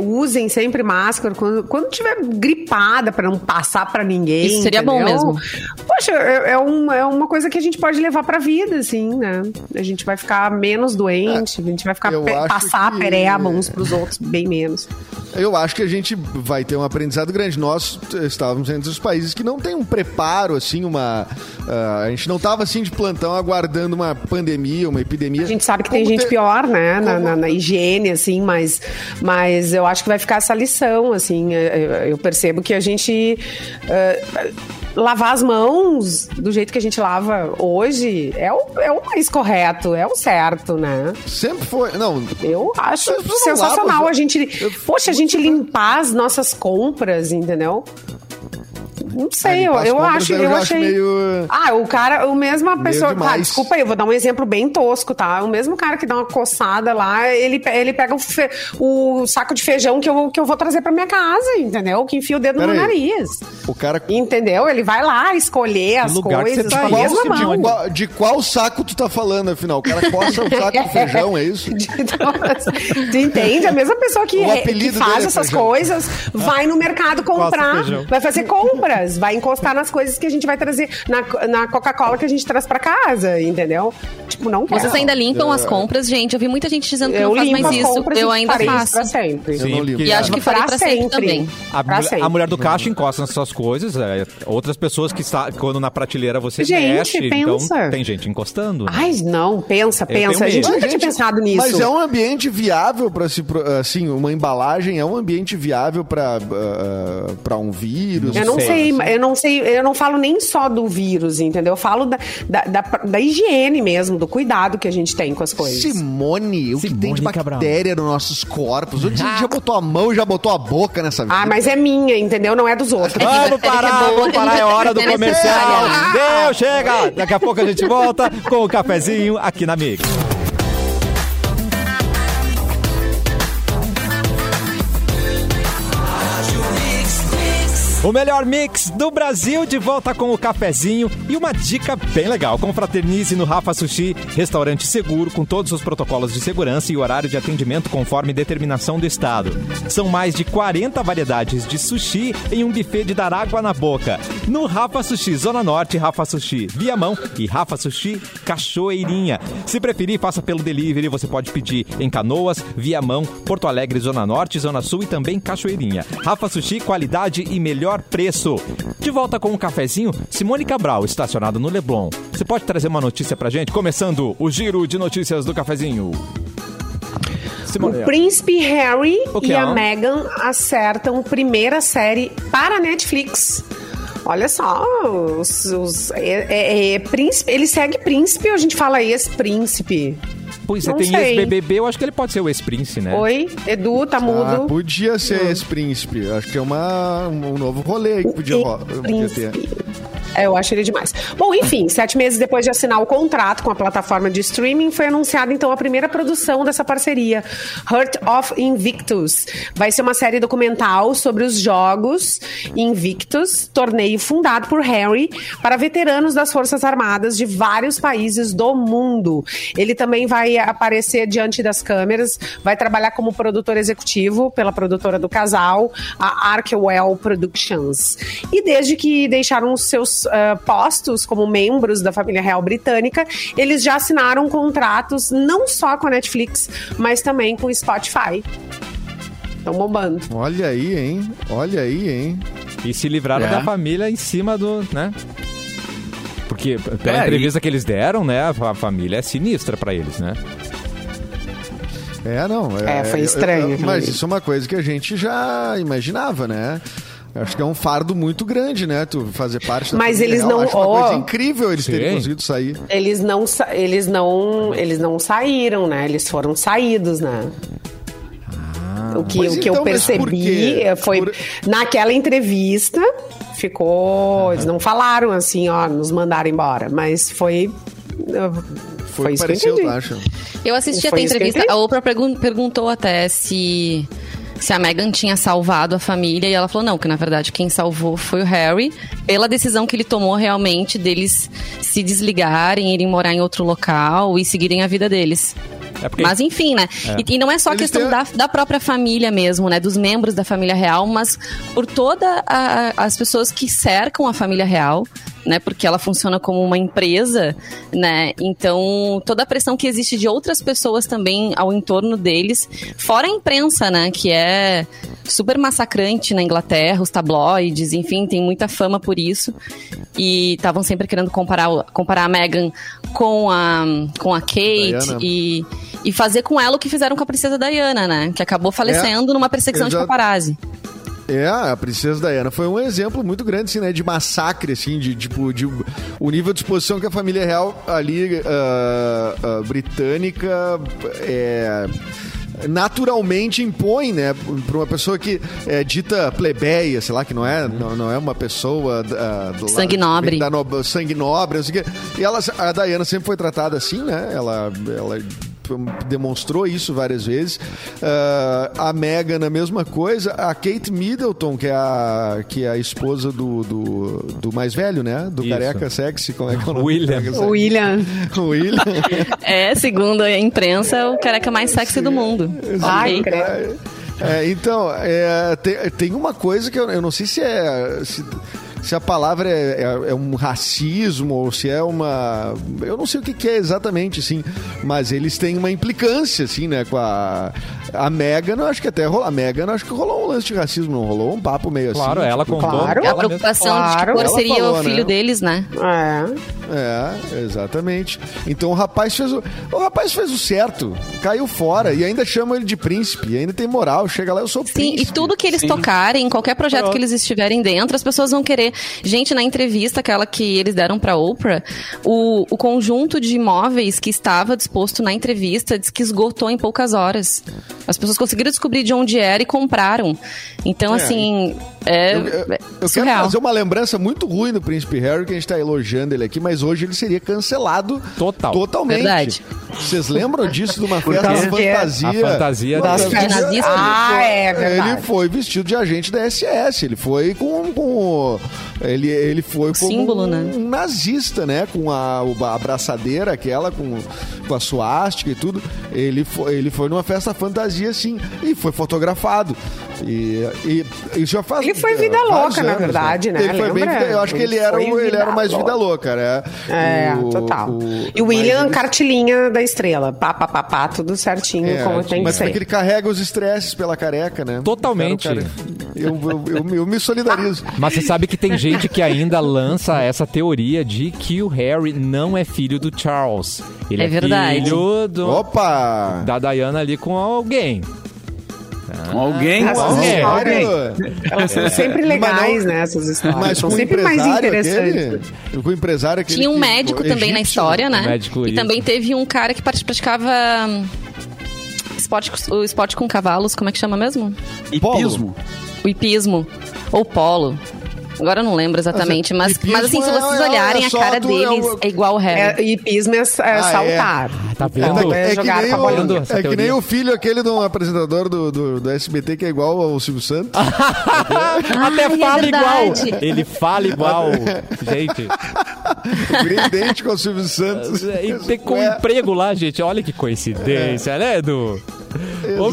usem sempre máscara quando, quando tiver gripada pra não passar pra ninguém. Isso seria bom entendeu? mesmo. Poxa, é, é um- é uma coisa que a gente pode levar pra vida, assim, né? A gente vai ficar menos doente, a gente vai ficar pe- passar que- a pereba uns pros outros bem menos. Eu acho que a gente vai ter um aprendizado grande. Nós estávamos entre os países que não tem um preparo, assim, uma... ah, a gente não estava, assim, de plantão aguardando uma pandemia, uma epidemia. A gente sabe que tem Como gente te- pior, né, na, na- na higiene, assim, mas, mas eu acho que vai ficar essa lição, assim. Eu, percebo que a gente. eh, lavar as mãos do jeito que a gente lava hoje é o, é o mais correto, é o certo, né? Sempre foi... Não, Eu acho sensacional lava, a gente. eu- Poxa, a gente limpar as nossas compras, entendeu? Não sei, Ah, eu, eu acho, eu eu achei. meio- Ah, o cara, o mesmo pessoa. Tá, desculpa aí, eu vou dar um exemplo bem tosco, tá? O mesmo cara que dá uma coçada lá, ele, ele pega o, fe- o saco de feijão que eu, que eu vou trazer pra minha casa, entendeu? Que enfia o dedo Pera no aí. nariz. O cara. Entendeu? Ele vai lá escolher as coisas tá aí, mesma esse de, mão. qual, de qual saco tu tá falando, afinal? O cara coça o saco de feijão, é isso? Então, tu entende? A mesma pessoa que, que faz é essas feijão. coisas vai no mercado comprar, vai fazer vai encostar nas coisas que a gente vai trazer, na, na Coca-Cola que a gente traz pra casa, entendeu? Tipo, não quero. Vocês ainda limpam as compras, gente? Eu vi muita gente dizendo que eu não faz limpo mais as isso. compras Eu ainda faço. pra sempre. Sim, não limpo. E acho que farei pra sempre também. A, Pra mulher- sempre. a mulher do caixa encosta nas suas coisas, é, outras pessoas que está, quando na prateleira você Gente, mexe, então pensa. tem gente encostando. né? Ai, não, pensa, tenho pensa. A gente medo. nunca tinha pensado nisso. Mas é um ambiente viável para se. Assim, uma embalagem é um ambiente viável para para um vírus. Eu não sei, sei, eu não sei, eu não falo nem só do vírus, entendeu? Eu falo da, da, da, da higiene mesmo, do cuidado que a gente tem com as coisas. Simone, o que tem de Simone Cabral. bactéria nos nossos corpos? Onde a gente já botou a mão e já botou a boca nessa vida? Ah, mas é minha, entendeu? Não é dos outros. Vamos parar, vamos parar, é hora do É comercial. necessária. Deu, chega! Daqui a pouco a gente volta com o cafezinho aqui na Mix. O melhor mix do Brasil de volta com o cafezinho e uma dica bem legal. Confraternize no Rafa Sushi, restaurante seguro com todos os protocolos de segurança e horário de atendimento conforme determinação do estado. São mais de 40 variedades de sushi em um buffet de dar água na boca. No Rafa Sushi Zona Norte, Rafa Sushi Viamão e Rafa Sushi Cachoeirinha. Se preferir, faça pelo delivery. Você pode pedir em Canoas, Viamão, Porto Alegre, Zona Norte, Zona Sul e também Cachoeirinha. Rafa Sushi, qualidade e melhor preço. De volta com o cafezinho, Simone Cabral, estacionada no Leblon. Você pode trazer uma notícia pra gente? Começando o giro de notícias do cafezinho. Simone. O príncipe Harry O que e é? a Meghan acertam primeira série para Netflix. Olha só, os, os- é, é- é príncipe, ele segue príncipe ou a gente fala ex-príncipe? Pois é, tem ex-BBB, eu acho que ele pode ser o ex-prince, né? Oi, Edu, tá Ah, mudo? podia ser esse príncipe. Acho que é uma, um novo rolê aí que podia, podia ter. É, eu acho ele demais. Bom, enfim, sete meses depois de assinar o contrato com a plataforma de streaming, foi anunciada então a primeira produção dessa parceria, Heart of Invictus. Vai ser uma série documental sobre os jogos Invictus, torneio fundado por Harry para veteranos das Forças Armadas de vários países do mundo. Ele também vai aparecer diante das câmeras, vai trabalhar como produtor executivo pela produtora do casal, a Arkwell Productions. E desde que deixaram os seus ah, postos como membros da família real britânica, eles já assinaram contratos não só com a Netflix, mas também com o Spotify. Estão bombando. Olha aí, hein? Olha aí, hein? E se livraram É. da família em cima do, né? Porque pela É, entrevista que eles deram, né, a fa- família é sinistra pra eles, né? É, não. É, foi estranho eu- eu- mas isso é uma coisa que a gente já imaginava, né? Acho que é um fardo muito grande, né? Tu fazer parte da Mas eles real. não- Acho uma ó. coisa incrível eles terem Sim. conseguido sair. Eles não, eles não, eles não saíram, né? Eles foram saídos, né? o que, Mas o que então, eu percebi eh, foi Por- naquela entrevista ficou, eles não falaram assim, ó, nos mandaram embora, mas foi Foi, foi isso que eu pareceu, entendi. tá, acha? Eu assisti Foi até a eu entrevista. A Oprah pergun- perguntou até se, se a Meghan tinha salvado a família. E ela falou: não, que na verdade quem salvou foi o Harry, pela decisão que ele tomou realmente deles se desligarem, irem morar em outro local e seguirem a vida deles. É porque- Mas enfim, né? E, e não é só Eles questão têm- da, da própria família mesmo, né? Dos membros da família real, mas por todas as pessoas que cercam a família real, né? Porque ela funciona como uma empresa, né? Então, toda a pressão que existe de outras pessoas também ao entorno deles, fora a imprensa, né? Que é super massacrante na Inglaterra, os tabloides, enfim, tem muita fama por isso. E estavam sempre querendo comparar, comparar a Meghan com a, com a Kate Diana. e, e fazer com ela o que fizeram com a princesa Diana, né? Que acabou falecendo numa perseguição de exato. paparazzi. É, a Princesa Diana foi um exemplo muito grande, assim, né? De massacre, assim, de tipo, de o nível de exposição que a família real ali, ah, ah, britânica, é, naturalmente impõe, né, para uma pessoa que é dita plebeia, sei lá, que não é, não, não é uma pessoa ah, do Sangue lado- nobre. da no- sangue nobre. E ela, a Diana sempre foi tratada assim, né? Ela, ela demonstrou isso várias vezes. Ah, a Megan, a mesma coisa. A Kate Middleton, que é a, que é a esposa do, do, do mais velho, né? Do Isso. careca sexy, como é que é o nome? William. William. William. É, segundo a imprensa, o careca mais sexy do mundo. Ai, credo. É, então, é, tem, tem uma coisa que eu, eu não sei se é. Se, se a palavra é, é- é um racismo ou se é uma. Eu não sei o que, que é exatamente, assim. Mas eles têm uma implicância, assim, né? Com a. A Megan, eu acho que até rolou. A Megan, eu acho que rolou um lance de racismo, não rolou? Um papo meio Claro, assim. ela tipo, contou. Claro. É a preocupação de Claro. que cor seria falou, o filho né? deles, né? É. É, exatamente. Então o rapaz fez o, o rapaz fez o certo, caiu fora e ainda chama ele de príncipe, ainda tem moral, chega lá eu sou Sim, príncipe. e tudo que eles tocarem, qualquer projeto que eles estiverem dentro, as pessoas vão querer. Gente, na entrevista, aquela que eles deram pra Oprah, o, o conjunto de imóveis que estava disposto na entrevista diz que esgotou em poucas horas. As pessoas conseguiram descobrir de onde era e compraram. Então, É, assim, é, Eu, eu- eu é quero surreal. fazer uma lembrança muito ruim do Príncipe Harry, que a gente tá elogiando ele aqui, mas hoje ele seria cancelado Total. totalmente. Verdade. Vocês lembram disso de uma festa fantasia? A fantasia dele. fantasia- nazista? Ah, é Ele verdade. foi vestido de agente da SS. Ele foi com. com ele, ele foi como Símbolo, um, né? um nazista, né? Com a, o- a abraçadeira, aquela, com, com a suástica e tudo. Ele foi, ele foi numa festa fantasia, assim, e foi fotografado. E, e isso já faz. Ele foi vida louca, na anos, verdade, né? Ele foi bem Lembra? Eu acho que ele, Ele era, ele era mais vida louca. né? É, O- total. o- e o mas William, ele- cartilinha da estrela. Pá, pá, pá, pá, tudo certinho, É, como tem que mas ser. porque ele carrega os estresses pela careca, né? Totalmente. Cara, o cara- eu, eu, eu, eu me solidarizo. Mas você sabe que tem gente que ainda lança essa teoria de que o Harry não é filho do Charles. Ele é, É verdade. filho do, Opa! da Diana ali com alguém. Com alguém? Alguém. histórias, elas são sempre legais, né? Essas histórias. Mas são sempre mais empresário interessantes. aquele, com o empresário aquele Tinha um que- médico também na egípcio, história, né? Médico, e isso. também teve um cara que praticava hum, esporte, o esporte com cavalos, como é que chama mesmo? Hipismo. O hipismo. Ou polo. Agora eu não lembro exatamente, mas, hipismo mas assim, se é- vocês é- olharem, é a cara tu- é deles o- é igual o Harry. É, hipismo é, é saltar. Tá Então, vendo? é É que, jogar nem com a o, é que nem o filho aquele de um apresentador do, do, do SBT que é igual ao Silvio Santos. Até Ai, é fala igual. Ele fala igual. gente. Idêntico ao Silvio Santos. E tem com Ué, emprego lá, gente. Olha que coincidência, né, Edu?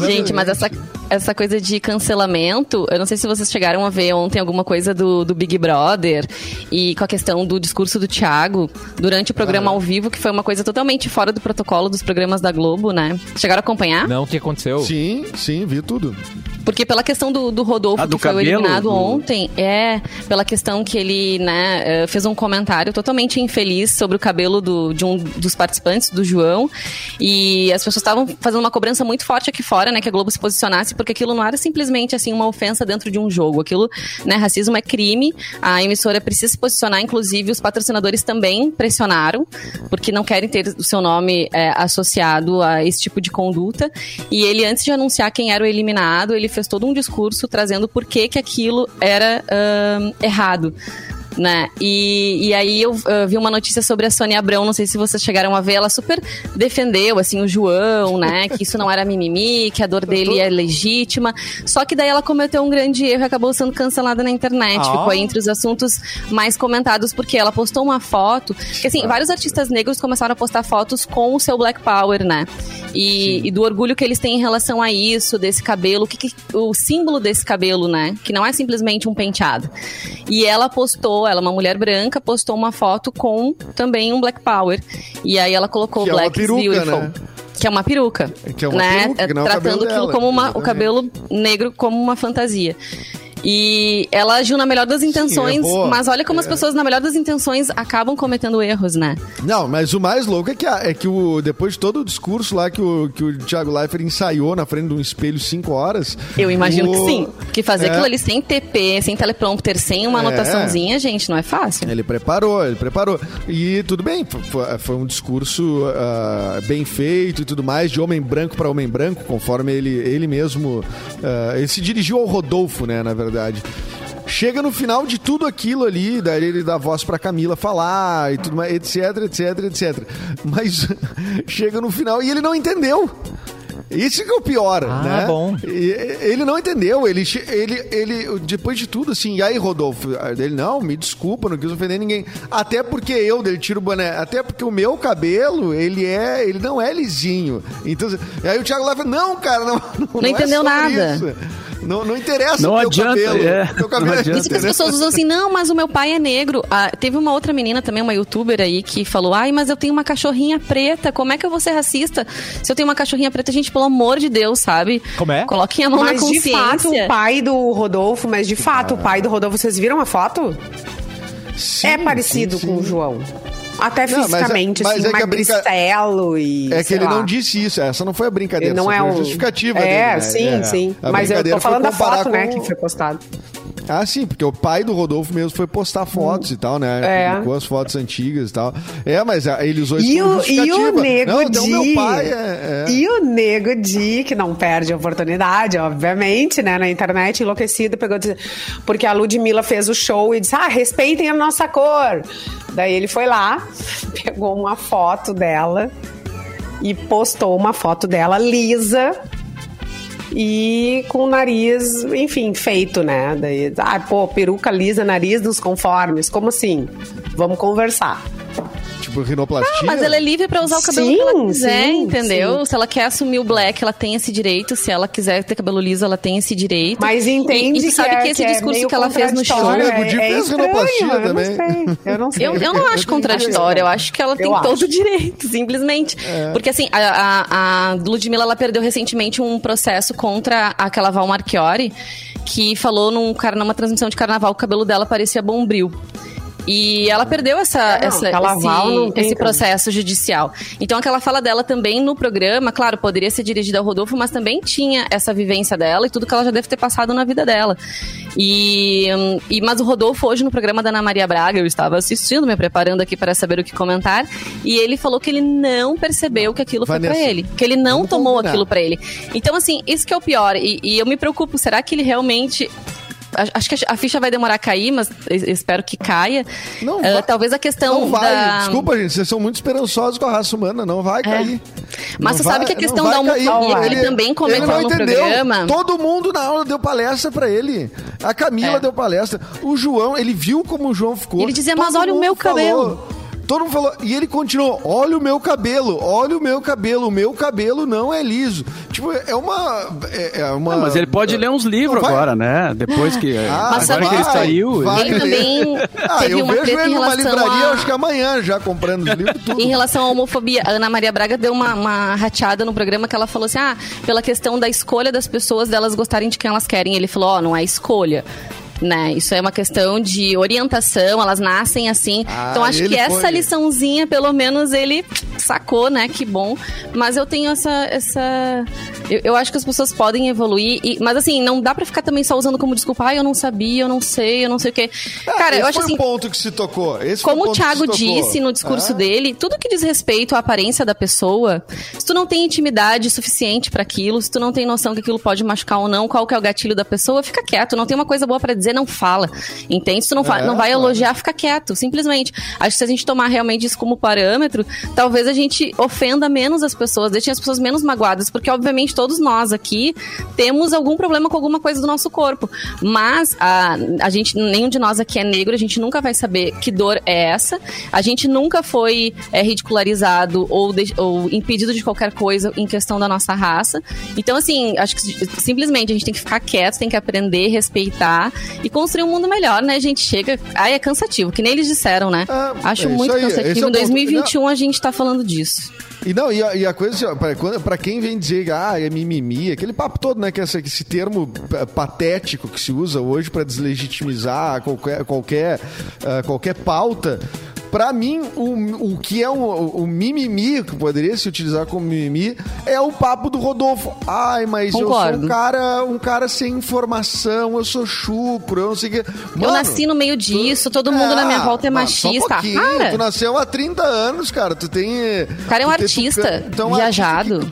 Gente, mas essa, essa coisa de cancelamento, eu não sei se vocês chegaram a ver ontem alguma coisa do, do Big Brother e com a questão do discurso do Thiago durante o programa ao vivo, que foi uma coisa totalmente fora do protocolo dos programas da Globo, né? Chegaram a acompanhar? Não, o que aconteceu? Sim, sim, vi tudo. Porque pela questão do, do Rodolfo, Ah, do que foi cabelo? eliminado Do- ontem, é, pela questão que ele, né, eh, fez um comentário totalmente infeliz sobre o cabelo do, de um dos participantes, do João, e as pessoas estavam fazendo uma cobrança muito forte aqui fora, né, que a Globo se posicionasse, porque aquilo não era simplesmente, assim, uma ofensa dentro de um jogo, aquilo, né, racismo é crime, a emissora precisa se posicionar, inclusive os patrocinadores também pressionaram, porque não querem ter o seu nome eh, associado a esse tipo de conduta, e ele, antes de anunciar quem era o eliminado, ele fez todo um discurso trazendo por que, que aquilo era errado. Né? E, e aí eu ah, vi uma notícia sobre a Sônia Abrão, não sei se vocês chegaram a ver, ela super defendeu, assim, o João, né? Que isso não era mimimi, que a dor dele é legítima. Só que daí ela cometeu um grande erro e acabou sendo cancelada na internet. Ah. Ficou entre os assuntos mais comentados, porque ela postou uma foto. Que assim, vários artistas negros começaram a postar fotos com o seu Black Power, né? E, e do orgulho que eles têm em relação a isso, desse cabelo, o, que, que- o símbolo desse cabelo, né? Que não é simplesmente um penteado. E ela postou, ela é uma mulher branca, postou uma foto com também um Black Power. E aí ela colocou Que é Black is peruca, Beautiful. né? Que é uma peruca. Que é uma né? peruca, que não é Tratando dela, como uma, o cabelo negro como uma fantasia. E ela agiu na melhor das intenções, errou. mas olha como as É. pessoas, na melhor das intenções, acabam cometendo erros, né? Não, mas o mais louco é que, a- é que o, depois de todo o discurso lá que o, que o Thiago Leifert ensaiou na frente de um espelho cinco horas. Eu imagino o- que sim. Que fazer É. aquilo ali sem TP, sem teleprompter, sem uma É. anotaçãozinha, gente, não é fácil. Ele preparou, ele preparou. E tudo bem, fo- foi, foi um discurso ah, bem feito e tudo mais, de homem branco para homem branco, conforme ele, ele mesmo. ah, ele se dirigiu ao Rodolfo, né, na verdade. Chega no final de tudo aquilo ali, daí ele dá voz pra Camila falar e tudo mais, etc, etc, etc. Mas chega no final e ele não entendeu. Isso que é o pior, Ah, né? bom. Ele não entendeu, ele, ele, ele, depois de tudo, assim, e aí, Rodolfo? Ele, não, me desculpa, não quis ofender ninguém. Até porque eu, dele tira o boné, até porque o meu cabelo, ele é, ele não é lisinho. Então, e aí o Thiago Leifert, não, cara, não, não, é entendeu sobre nada. isso. Não, não interessa Não o teu adianta, cabelo. é, teu cabelo não é adianta. Isso que as entendeu? pessoas usam assim, não, mas o meu pai é negro. Ah, teve uma outra menina também, uma youtuber aí, que falou: ai, mas eu tenho uma cachorrinha preta, como é que eu vou ser racista? Se eu tenho uma cachorrinha preta, gente, pelo amor de Deus, sabe? Como é? Coloquem a mão Mas na de consciência. fato, o pai do Rodolfo, mas de fato, o pai do Rodolfo, vocês viram a foto? Sim, é parecido sim, com o sim. João. Até Não, mas é- fisicamente, mas assim, é que brinca- e. É que ele lá. não disse isso, essa não foi a brincadeira, Ele não é o. justificativa é, dele. né? sim, É. sim. Mas eu tô falando da foto, né, com- que foi postada. Ah, sim, porque o pai do Rodolfo mesmo foi postar fotos e tal, né? É. Publicou as fotos antigas e tal. É, mas ah, ele usou isso E o, e o Nego não, então pai é... é. E o Nego Di, que não perde a oportunidade, obviamente, né? Na internet, enlouquecido, pegou. Porque a Ludmilla fez o show e disse: Ah, respeitem a nossa cor. Daí ele foi lá, pegou uma foto dela e postou uma foto dela lisa. E com o nariz, enfim, feito, né? Daí, ah, pô, peruca lisa, nariz nos conformes. Como assim? Vamos conversar. Rinoplastia. Mas ela é livre pra usar o cabelo Sim, que ela quiser, sim, entendeu? sim. Se ela quer assumir o black, ela tem esse direito. Se ela quiser ter cabelo liso, ela tem esse direito. Mas entende e, e tu sabe que, é, que esse é discurso meio que ela fez no show. é, é fez estranho, rinoplastia eu também. Não sei, eu não sei. Eu, eu não acho contraditório, eu acho que ela tem Eu todo acho. o direito, simplesmente. Porque assim, a, a, a Ludmilla, ela perdeu recentemente um processo contra aquela Val Marchiori, que falou num, numa transmissão de carnaval que o cabelo dela parecia bombril. E ela perdeu essa, Não, essa- não esse, esse processo judicial. Então, aquela fala dela também no programa, claro, poderia ser dirigida ao Rodolfo, mas também tinha essa vivência dela e tudo que ela já deve ter passado na vida dela. E, hum, e mas o Rodolfo, hoje no programa da Ana Maria Braga, eu estava assistindo, me preparando aqui para saber o que comentar, e ele falou que ele não percebeu que aquilo foi Vanessa, pra ele, que ele não tomou combinar. aquilo pra ele. Então, assim, isso que é o pior. E, e eu me preocupo, será que ele realmente. Acho que a ficha vai demorar a cair, mas espero que caia. Não Ah, vai- talvez a questão Não vai. da. Desculpa, gente, vocês são muito esperançosos com a raça humana, não vai cair. Mas Não você sabe vai- que a questão da homofobia, ele também comentou ele no entendeu. programa. Todo mundo na aula deu palestra pra ele. A Camila É. deu palestra. O João, ele viu como o João ficou. Ele dizia, Todo "Mas olha o meu cabelo." Todo mundo falou, e ele continuou: olha o meu cabelo, olha o meu cabelo, o meu cabelo não é liso. Tipo, é uma. É, é uma Não, mas ele pode ler uns livros Não vai- agora, né? Depois que, Ah, agora sabe que ele que- saiu. vai Ele também Ah, teve eu uma vejo ele em numa livraria, a- acho que amanhã já comprando os livros tudo. Em relação à homofobia, a Ana Maria Braga deu uma, uma rateada no programa que ela falou assim: ah, pela questão da escolha das pessoas, delas gostarem de quem elas querem. Ele falou: ó, não é escolha. Né? Isso é uma questão de orientação, elas nascem assim. Ah, então acho que essa foi. liçãozinha, pelo menos, ele sacou, né? Que bom. Mas eu tenho essa. essa... Eu, eu acho que as pessoas podem evoluir. e- Mas assim, não dá pra ficar também só usando como desculpa, ah, eu não sabia, eu não sei, eu não sei o quê. Cara, Esse eu acho foi assim. o ponto que se tocou. Esse foi Como o que Thiago disse no discurso Ah, dele, tudo que diz respeito à aparência da pessoa, se tu não tem intimidade suficiente pra aquilo, se tu não tem noção que aquilo pode machucar ou não, qual que é o gatilho da pessoa, fica quieto. Não tem uma coisa boa pra dizer, não fala. Entende? Se tu não, fa- É, não vai elogiar, fica quieto, simplesmente. Acho que se a gente tomar realmente isso como parâmetro, talvez a gente ofenda menos as pessoas, deixe as pessoas menos magoadas, porque obviamente todos nós aqui temos algum problema com alguma coisa do nosso corpo. Mas a, a gente, nenhum de nós aqui é negro, a gente nunca vai saber que dor é essa. A gente nunca foi é, ridicularizado ou, de- ou impedido de qualquer coisa em questão da nossa raça. Então, assim, acho que simplesmente a gente tem que ficar quieto, tem que aprender, respeitar e construir um mundo melhor, né? A gente chega. Ai, é cansativo, que nem eles disseram, né? Ah, Acho é muito aí, é cansativo. o Em ponto. 2021 a gente tá falando disso. E não, e a, e a coisa assim, pra quem vem dizer, ah, é mimimi, aquele papo todo, né, que essa, esse termo patético que se usa hoje pra deslegitimizar qualquer, qualquer, ah, qualquer pauta. Pra mim, o, o que é o, o mimimi, que poderia se utilizar como mimimi, é o papo do Rodolfo. Ai, mas eu sou Concordo. um cara, um cara sem informação, eu sou chucro, eu não sei o que. eu nasci no meio disso, todo mundo na minha volta é um machista. pouquinho, Para! Tu nasceu há 30 anos, cara. Tu tem. O cara é um artista, viajado.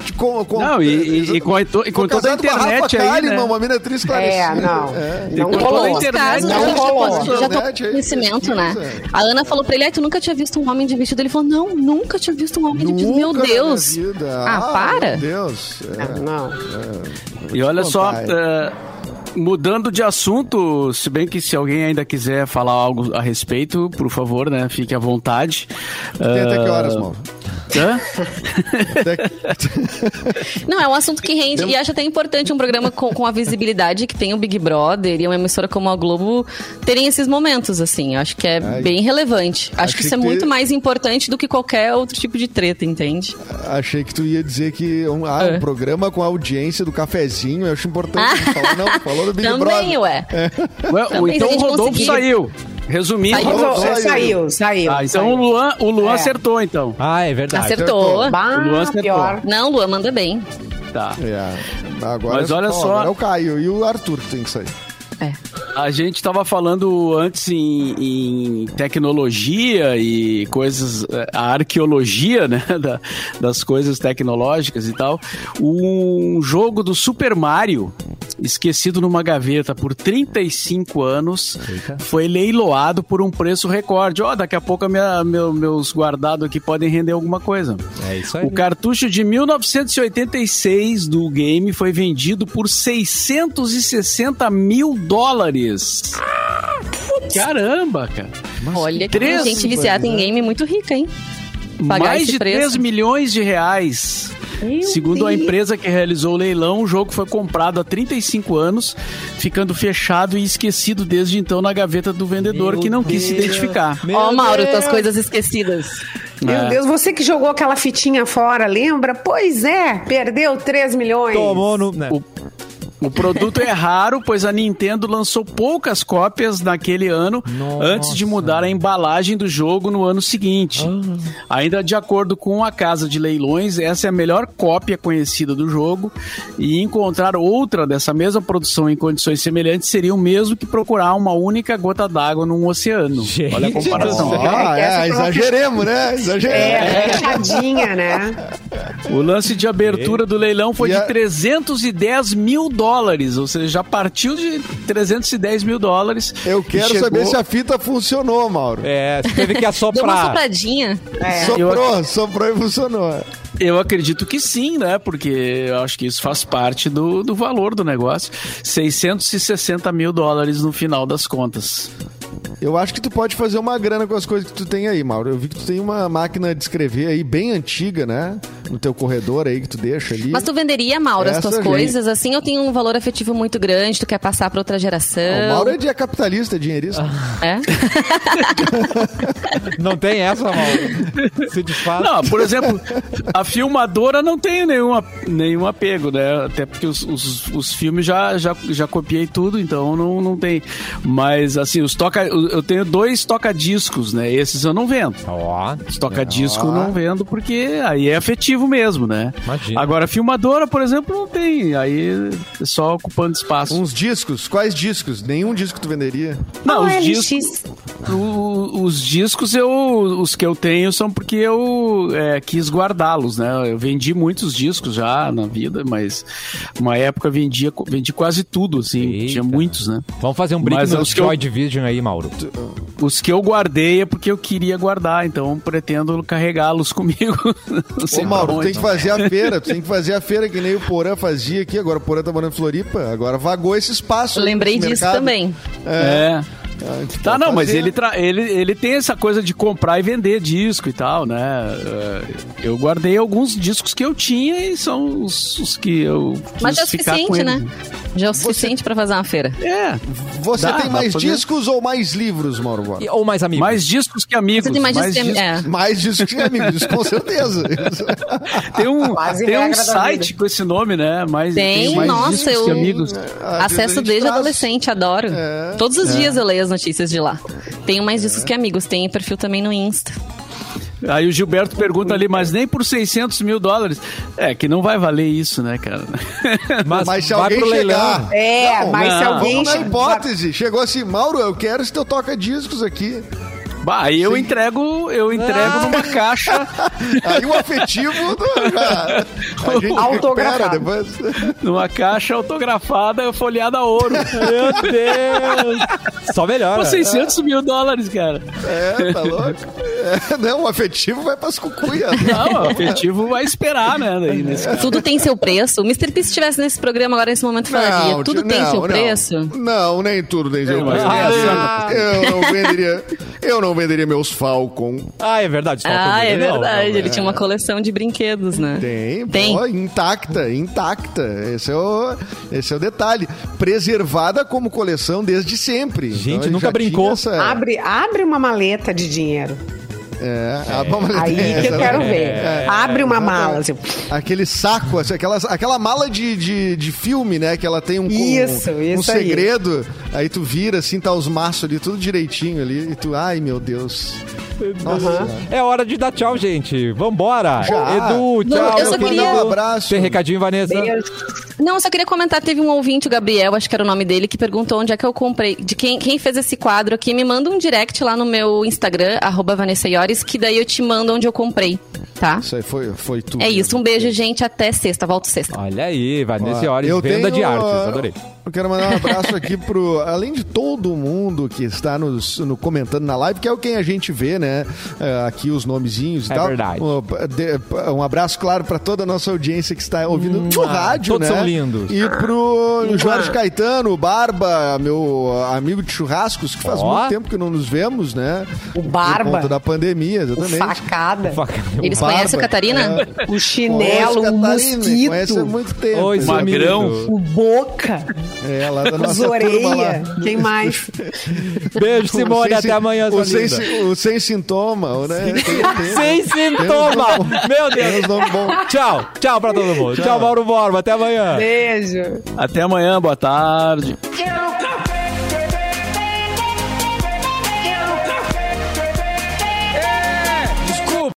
Não, e- e- e com a- e com toda a internet aí, né? Uma mina atriz. É, não. É. Não com rolou. internet, casos, não já, rolou. já, tô Internet, com é conhecimento, né? é. A Ana falou pra ele, "Ai, tu nunca tinha visto um homem de vestido? Ele falou, não, nunca tinha visto um homem de vestido. Meu Nunca Deus! vida. Ah, para! Meu Deus. É. Não. E olha só, contar, eh, mudando de assunto, se bem que se alguém ainda quiser falar algo a respeito, por favor, né, fique à vontade. Tem até que Ah, horas, Mauro? hã? Não, é um assunto que rende. E acho até importante um programa com, com a visibilidade que tem o Big Brother e uma emissora como a Globo terem esses momentos, assim. Eu Acho que é Ai. bem relevante. Acho Achei que isso é que muito mais importante do que qualquer outro tipo de treta, entende? Achei que tu ia dizer que um, ah, um É. programa com a audiência do cafezinho, eu acho importante Ah. falar. Não, falou Big Também, Brother. ué. Ué, Também, então se a o gente Rodolfo conseguir- saiu. Resumindo, Saiu. Rodolfo Saiu, saiu, saiu. Ah, então saiu. o Luan, o Luan É. acertou, então. Ah, é verdade. Acertou. Bah, O Luan acertou. pior. Não, Lua, manda bem. Tá. É. Agora, Mas olha só- agora É o Caio e o Arthur que tem que sair. É. A gente estava falando antes em, em tecnologia e coisas, eh, a arqueologia, né, da- das coisas tecnológicas e tal. Um jogo do Super Mario, esquecido numa gaveta por 35 anos, Eita. foi leiloado por um preço recorde. Ó, daqui a pouco a minha- meu- meus guardados aqui podem render alguma coisa. É isso aí. O cartucho de 1986 do game foi vendido por 660 mil dólares. Caramba, cara. Olha que três, gente viciada em game muito rica, hein? Pagar Mais de preço. 3 milhões de reais. Meu Segundo a Deus. empresa que realizou o leilão, o jogo foi comprado há 35 anos, ficando fechado e esquecido desde então na gaveta do vendedor, Meu que não quis se Deus. identificar. Ó, Mauro, Deus. tuas coisas esquecidas. Meu É. Deus, você que jogou aquela fitinha fora, lembra? Pois é, perdeu 3 milhões. Tomou no. né? O- O produto é raro, pois a Nintendo lançou poucas cópias naquele ano, Nossa. antes de mudar a embalagem do jogo no ano seguinte. Ainda de acordo com a casa de leilões, essa é a melhor cópia conhecida do jogo, e encontrar outra dessa mesma produção em condições semelhantes seria o mesmo que procurar uma única gota d'água num oceano. Gente Olha a comparação. Ah, essa é, uma exageremos, né? Exageremos. É, fechadinha, né? O lance de abertura do leilão foi E de a- 310 mil dólares, ou seja, já partiu de 310 mil dólares. Eu quero chegou- saber se a fita funcionou, Mauro. É, você teve que Deu uma assoprar. sopradinha. É. Soprou, soprou e funcionou. Eu acredito que sim, né? Porque eu acho que isso faz parte do, do valor do negócio. 660 mil dólares no final das contas. Eu acho que tu pode fazer uma grana com as coisas que tu tem aí, Mauro. Eu vi que tu tem uma máquina de escrever aí bem antiga, né? No teu corredor aí que tu deixa ali. Mas tu venderia, Mauro, as Essa tuas gente. coisas assim ou tem um valor afetivo muito grande, tu quer passar pra outra geração? O Mauro é capitalista, dinheirista. É? Não tem essa, Mauro. Se desfaz. Não, por exemplo, a filmadora não tem nenhum, nenhum apego, né? Até porque os, os, os filmes já, já, já copiei tudo, então não, não tem. Mas, assim, os toca. Eu tenho dois toca-discos, né? Esses eu não vendo. Ó, Os toca-disco Ah. não vendo porque aí é afetivo mesmo, né? Imagina. Agora, filmadora, por exemplo, não tem. Aí é só ocupando espaço. Uns discos? Quais discos? Nenhum disco tu venderia? Não, Ah, os LX. discos. o- os discos eu. Os que eu tenho são porque eu é, quis guardá-los, né? Eu vendi muitos discos já na vida, mas uma época vendia, vendi quase tudo, assim. Eita. Tinha muitos, né? Vamos fazer um Mas no os que eu- Joy Division aí, Mauro. Os que eu guardei é porque eu queria guardar, então pretendo carregá-los comigo. Ô, Mauro, pra tu tem que fazer a feira, tu tem que fazer a feira que nem o Porã fazia aqui, agora o Porã tá morando em Floripa, agora vagou esse espaço. aí Lembrei disso mercado. também. É. Tu Tá, não, mas ele, tra- ele, ele tem essa coisa de comprar e vender disco e tal, né? É, Eu guardei alguns discos que eu tinha e são os, os que eu Mas é o suficiente, né? Já é o suficiente pra fazer uma feira. É. Você Dá, tem dá mais discos ou mais livros, Mauro? E- Ou mais amigos. Mais discos que amigos. Você tem mais discos que. É. Mais discos que amigos, com certeza. Tem um, Quase tem um site vida. com esse nome, né? Mais, Tem, mais nossa, discos eu- que amigos. Ah, Acesso desde traz- adolescente, adoro. É. Todos os dias eu leio as notícias de lá. Tenho mais discos que amigos, tenho perfil também no Insta. Aí o Gilberto pergunta ali, mas nem por 600 mil dólares. É, que não vai valer isso, né, cara? Mas, Mas se vai alguém chegar... É, Não, mas se não. alguém. Vamos na che- hipótese. Chegou assim, Mauro, eu quero esse teu toca-discos aqui. Bah, aí eu entrego, eu entrego numa caixa, Aí o afetivo do, já, a gente Autografado. recupera depois. numa caixa autografada, folheada a ouro. Meu Deus! Só melhor. Pô, 600 mil dólares, cara. É, tá louco? É, não, o afetivo vai pras cucuias. Não, o afetivo vai esperar, né? Daí, nesse caso. Tudo tem seu preço. O Mr. P, se estivesse nesse programa agora, nesse momento, falaria: Não, tudo tio, tem não, seu não. preço. Não, nem tudo tem seu Não, mas preço. Ah, eu não venderia, eu não venderia meus Falcon. Ah, é verdade. só Ah, é Não, verdade. não, Ele é. tinha uma coleção de brinquedos, né? Tem, Tem. Intacta, intacta. Esse é, o, esse é o detalhe. Preservada como coleção desde sempre. Então, Gente, ele nunca brincou. Essa, Abre, abre uma maleta de dinheiro. É, a maleta Aí que eu quero ver. É, abre uma mala. Assim. Aquele saco, assim, aquela, aquela mala de, de, de filme, né? Que ela tem um, Isso, um, um isso aí. segredo. Aí. tu vira, assim, tá os maços ali, tudo direitinho ali. E tu, ai meu Deus. Nossa. É hora de dar tchau, gente. Vambora. Já. Edu, Não, tchau. eu só meu queria- querido. Um abraço. Tem recadinho, Vanessa? Não, eu só queria comentar, teve um ouvinte, o Gabriel, acho que era o nome dele, que perguntou onde é que eu comprei, de quem, quem fez esse quadro aqui, me manda um direct lá no meu Instagram, arroba Vanessa Iores, que daí eu te mando onde eu comprei, tá? Isso aí foi, foi tudo. É isso, um beijo, gente, até sexta, volto sexta. Olha aí, Vanessa Iores, venda de artes. Adorei. Eu quero mandar um abraço aqui pro. Além de todo mundo que está nos, no, comentando na live, que é o quem a gente vê, né? é, aqui os nomezinhos e É tal. verdade. Um, de- um abraço, claro, para toda a nossa audiência que está ouvindo no Mua, rádio, todos né? são lindos. E pro Jorge Caetano, o Barba, meu amigo de churrascos, que faz Ó. muito tempo que não nos vemos, né? O Por Barba. conta da pandemia, O exatamente. facada. Eles Barba. conhecem o Catarina? É. O chinelo, o Catarina, mosquito. Conhece há muito tempo. Oi, Magrão. O boca. É, lá da Os nossa turma lá. orelha. Quem mais? Beijo, Simone. Até amanhã, o sem, o sem sintoma, né? Sem sintoma. Meu Deus. Tchau. Tchau pra todo mundo. Tchau, Mauro Borba. Até amanhã. Beijo. Até amanhã, boa tarde. Quero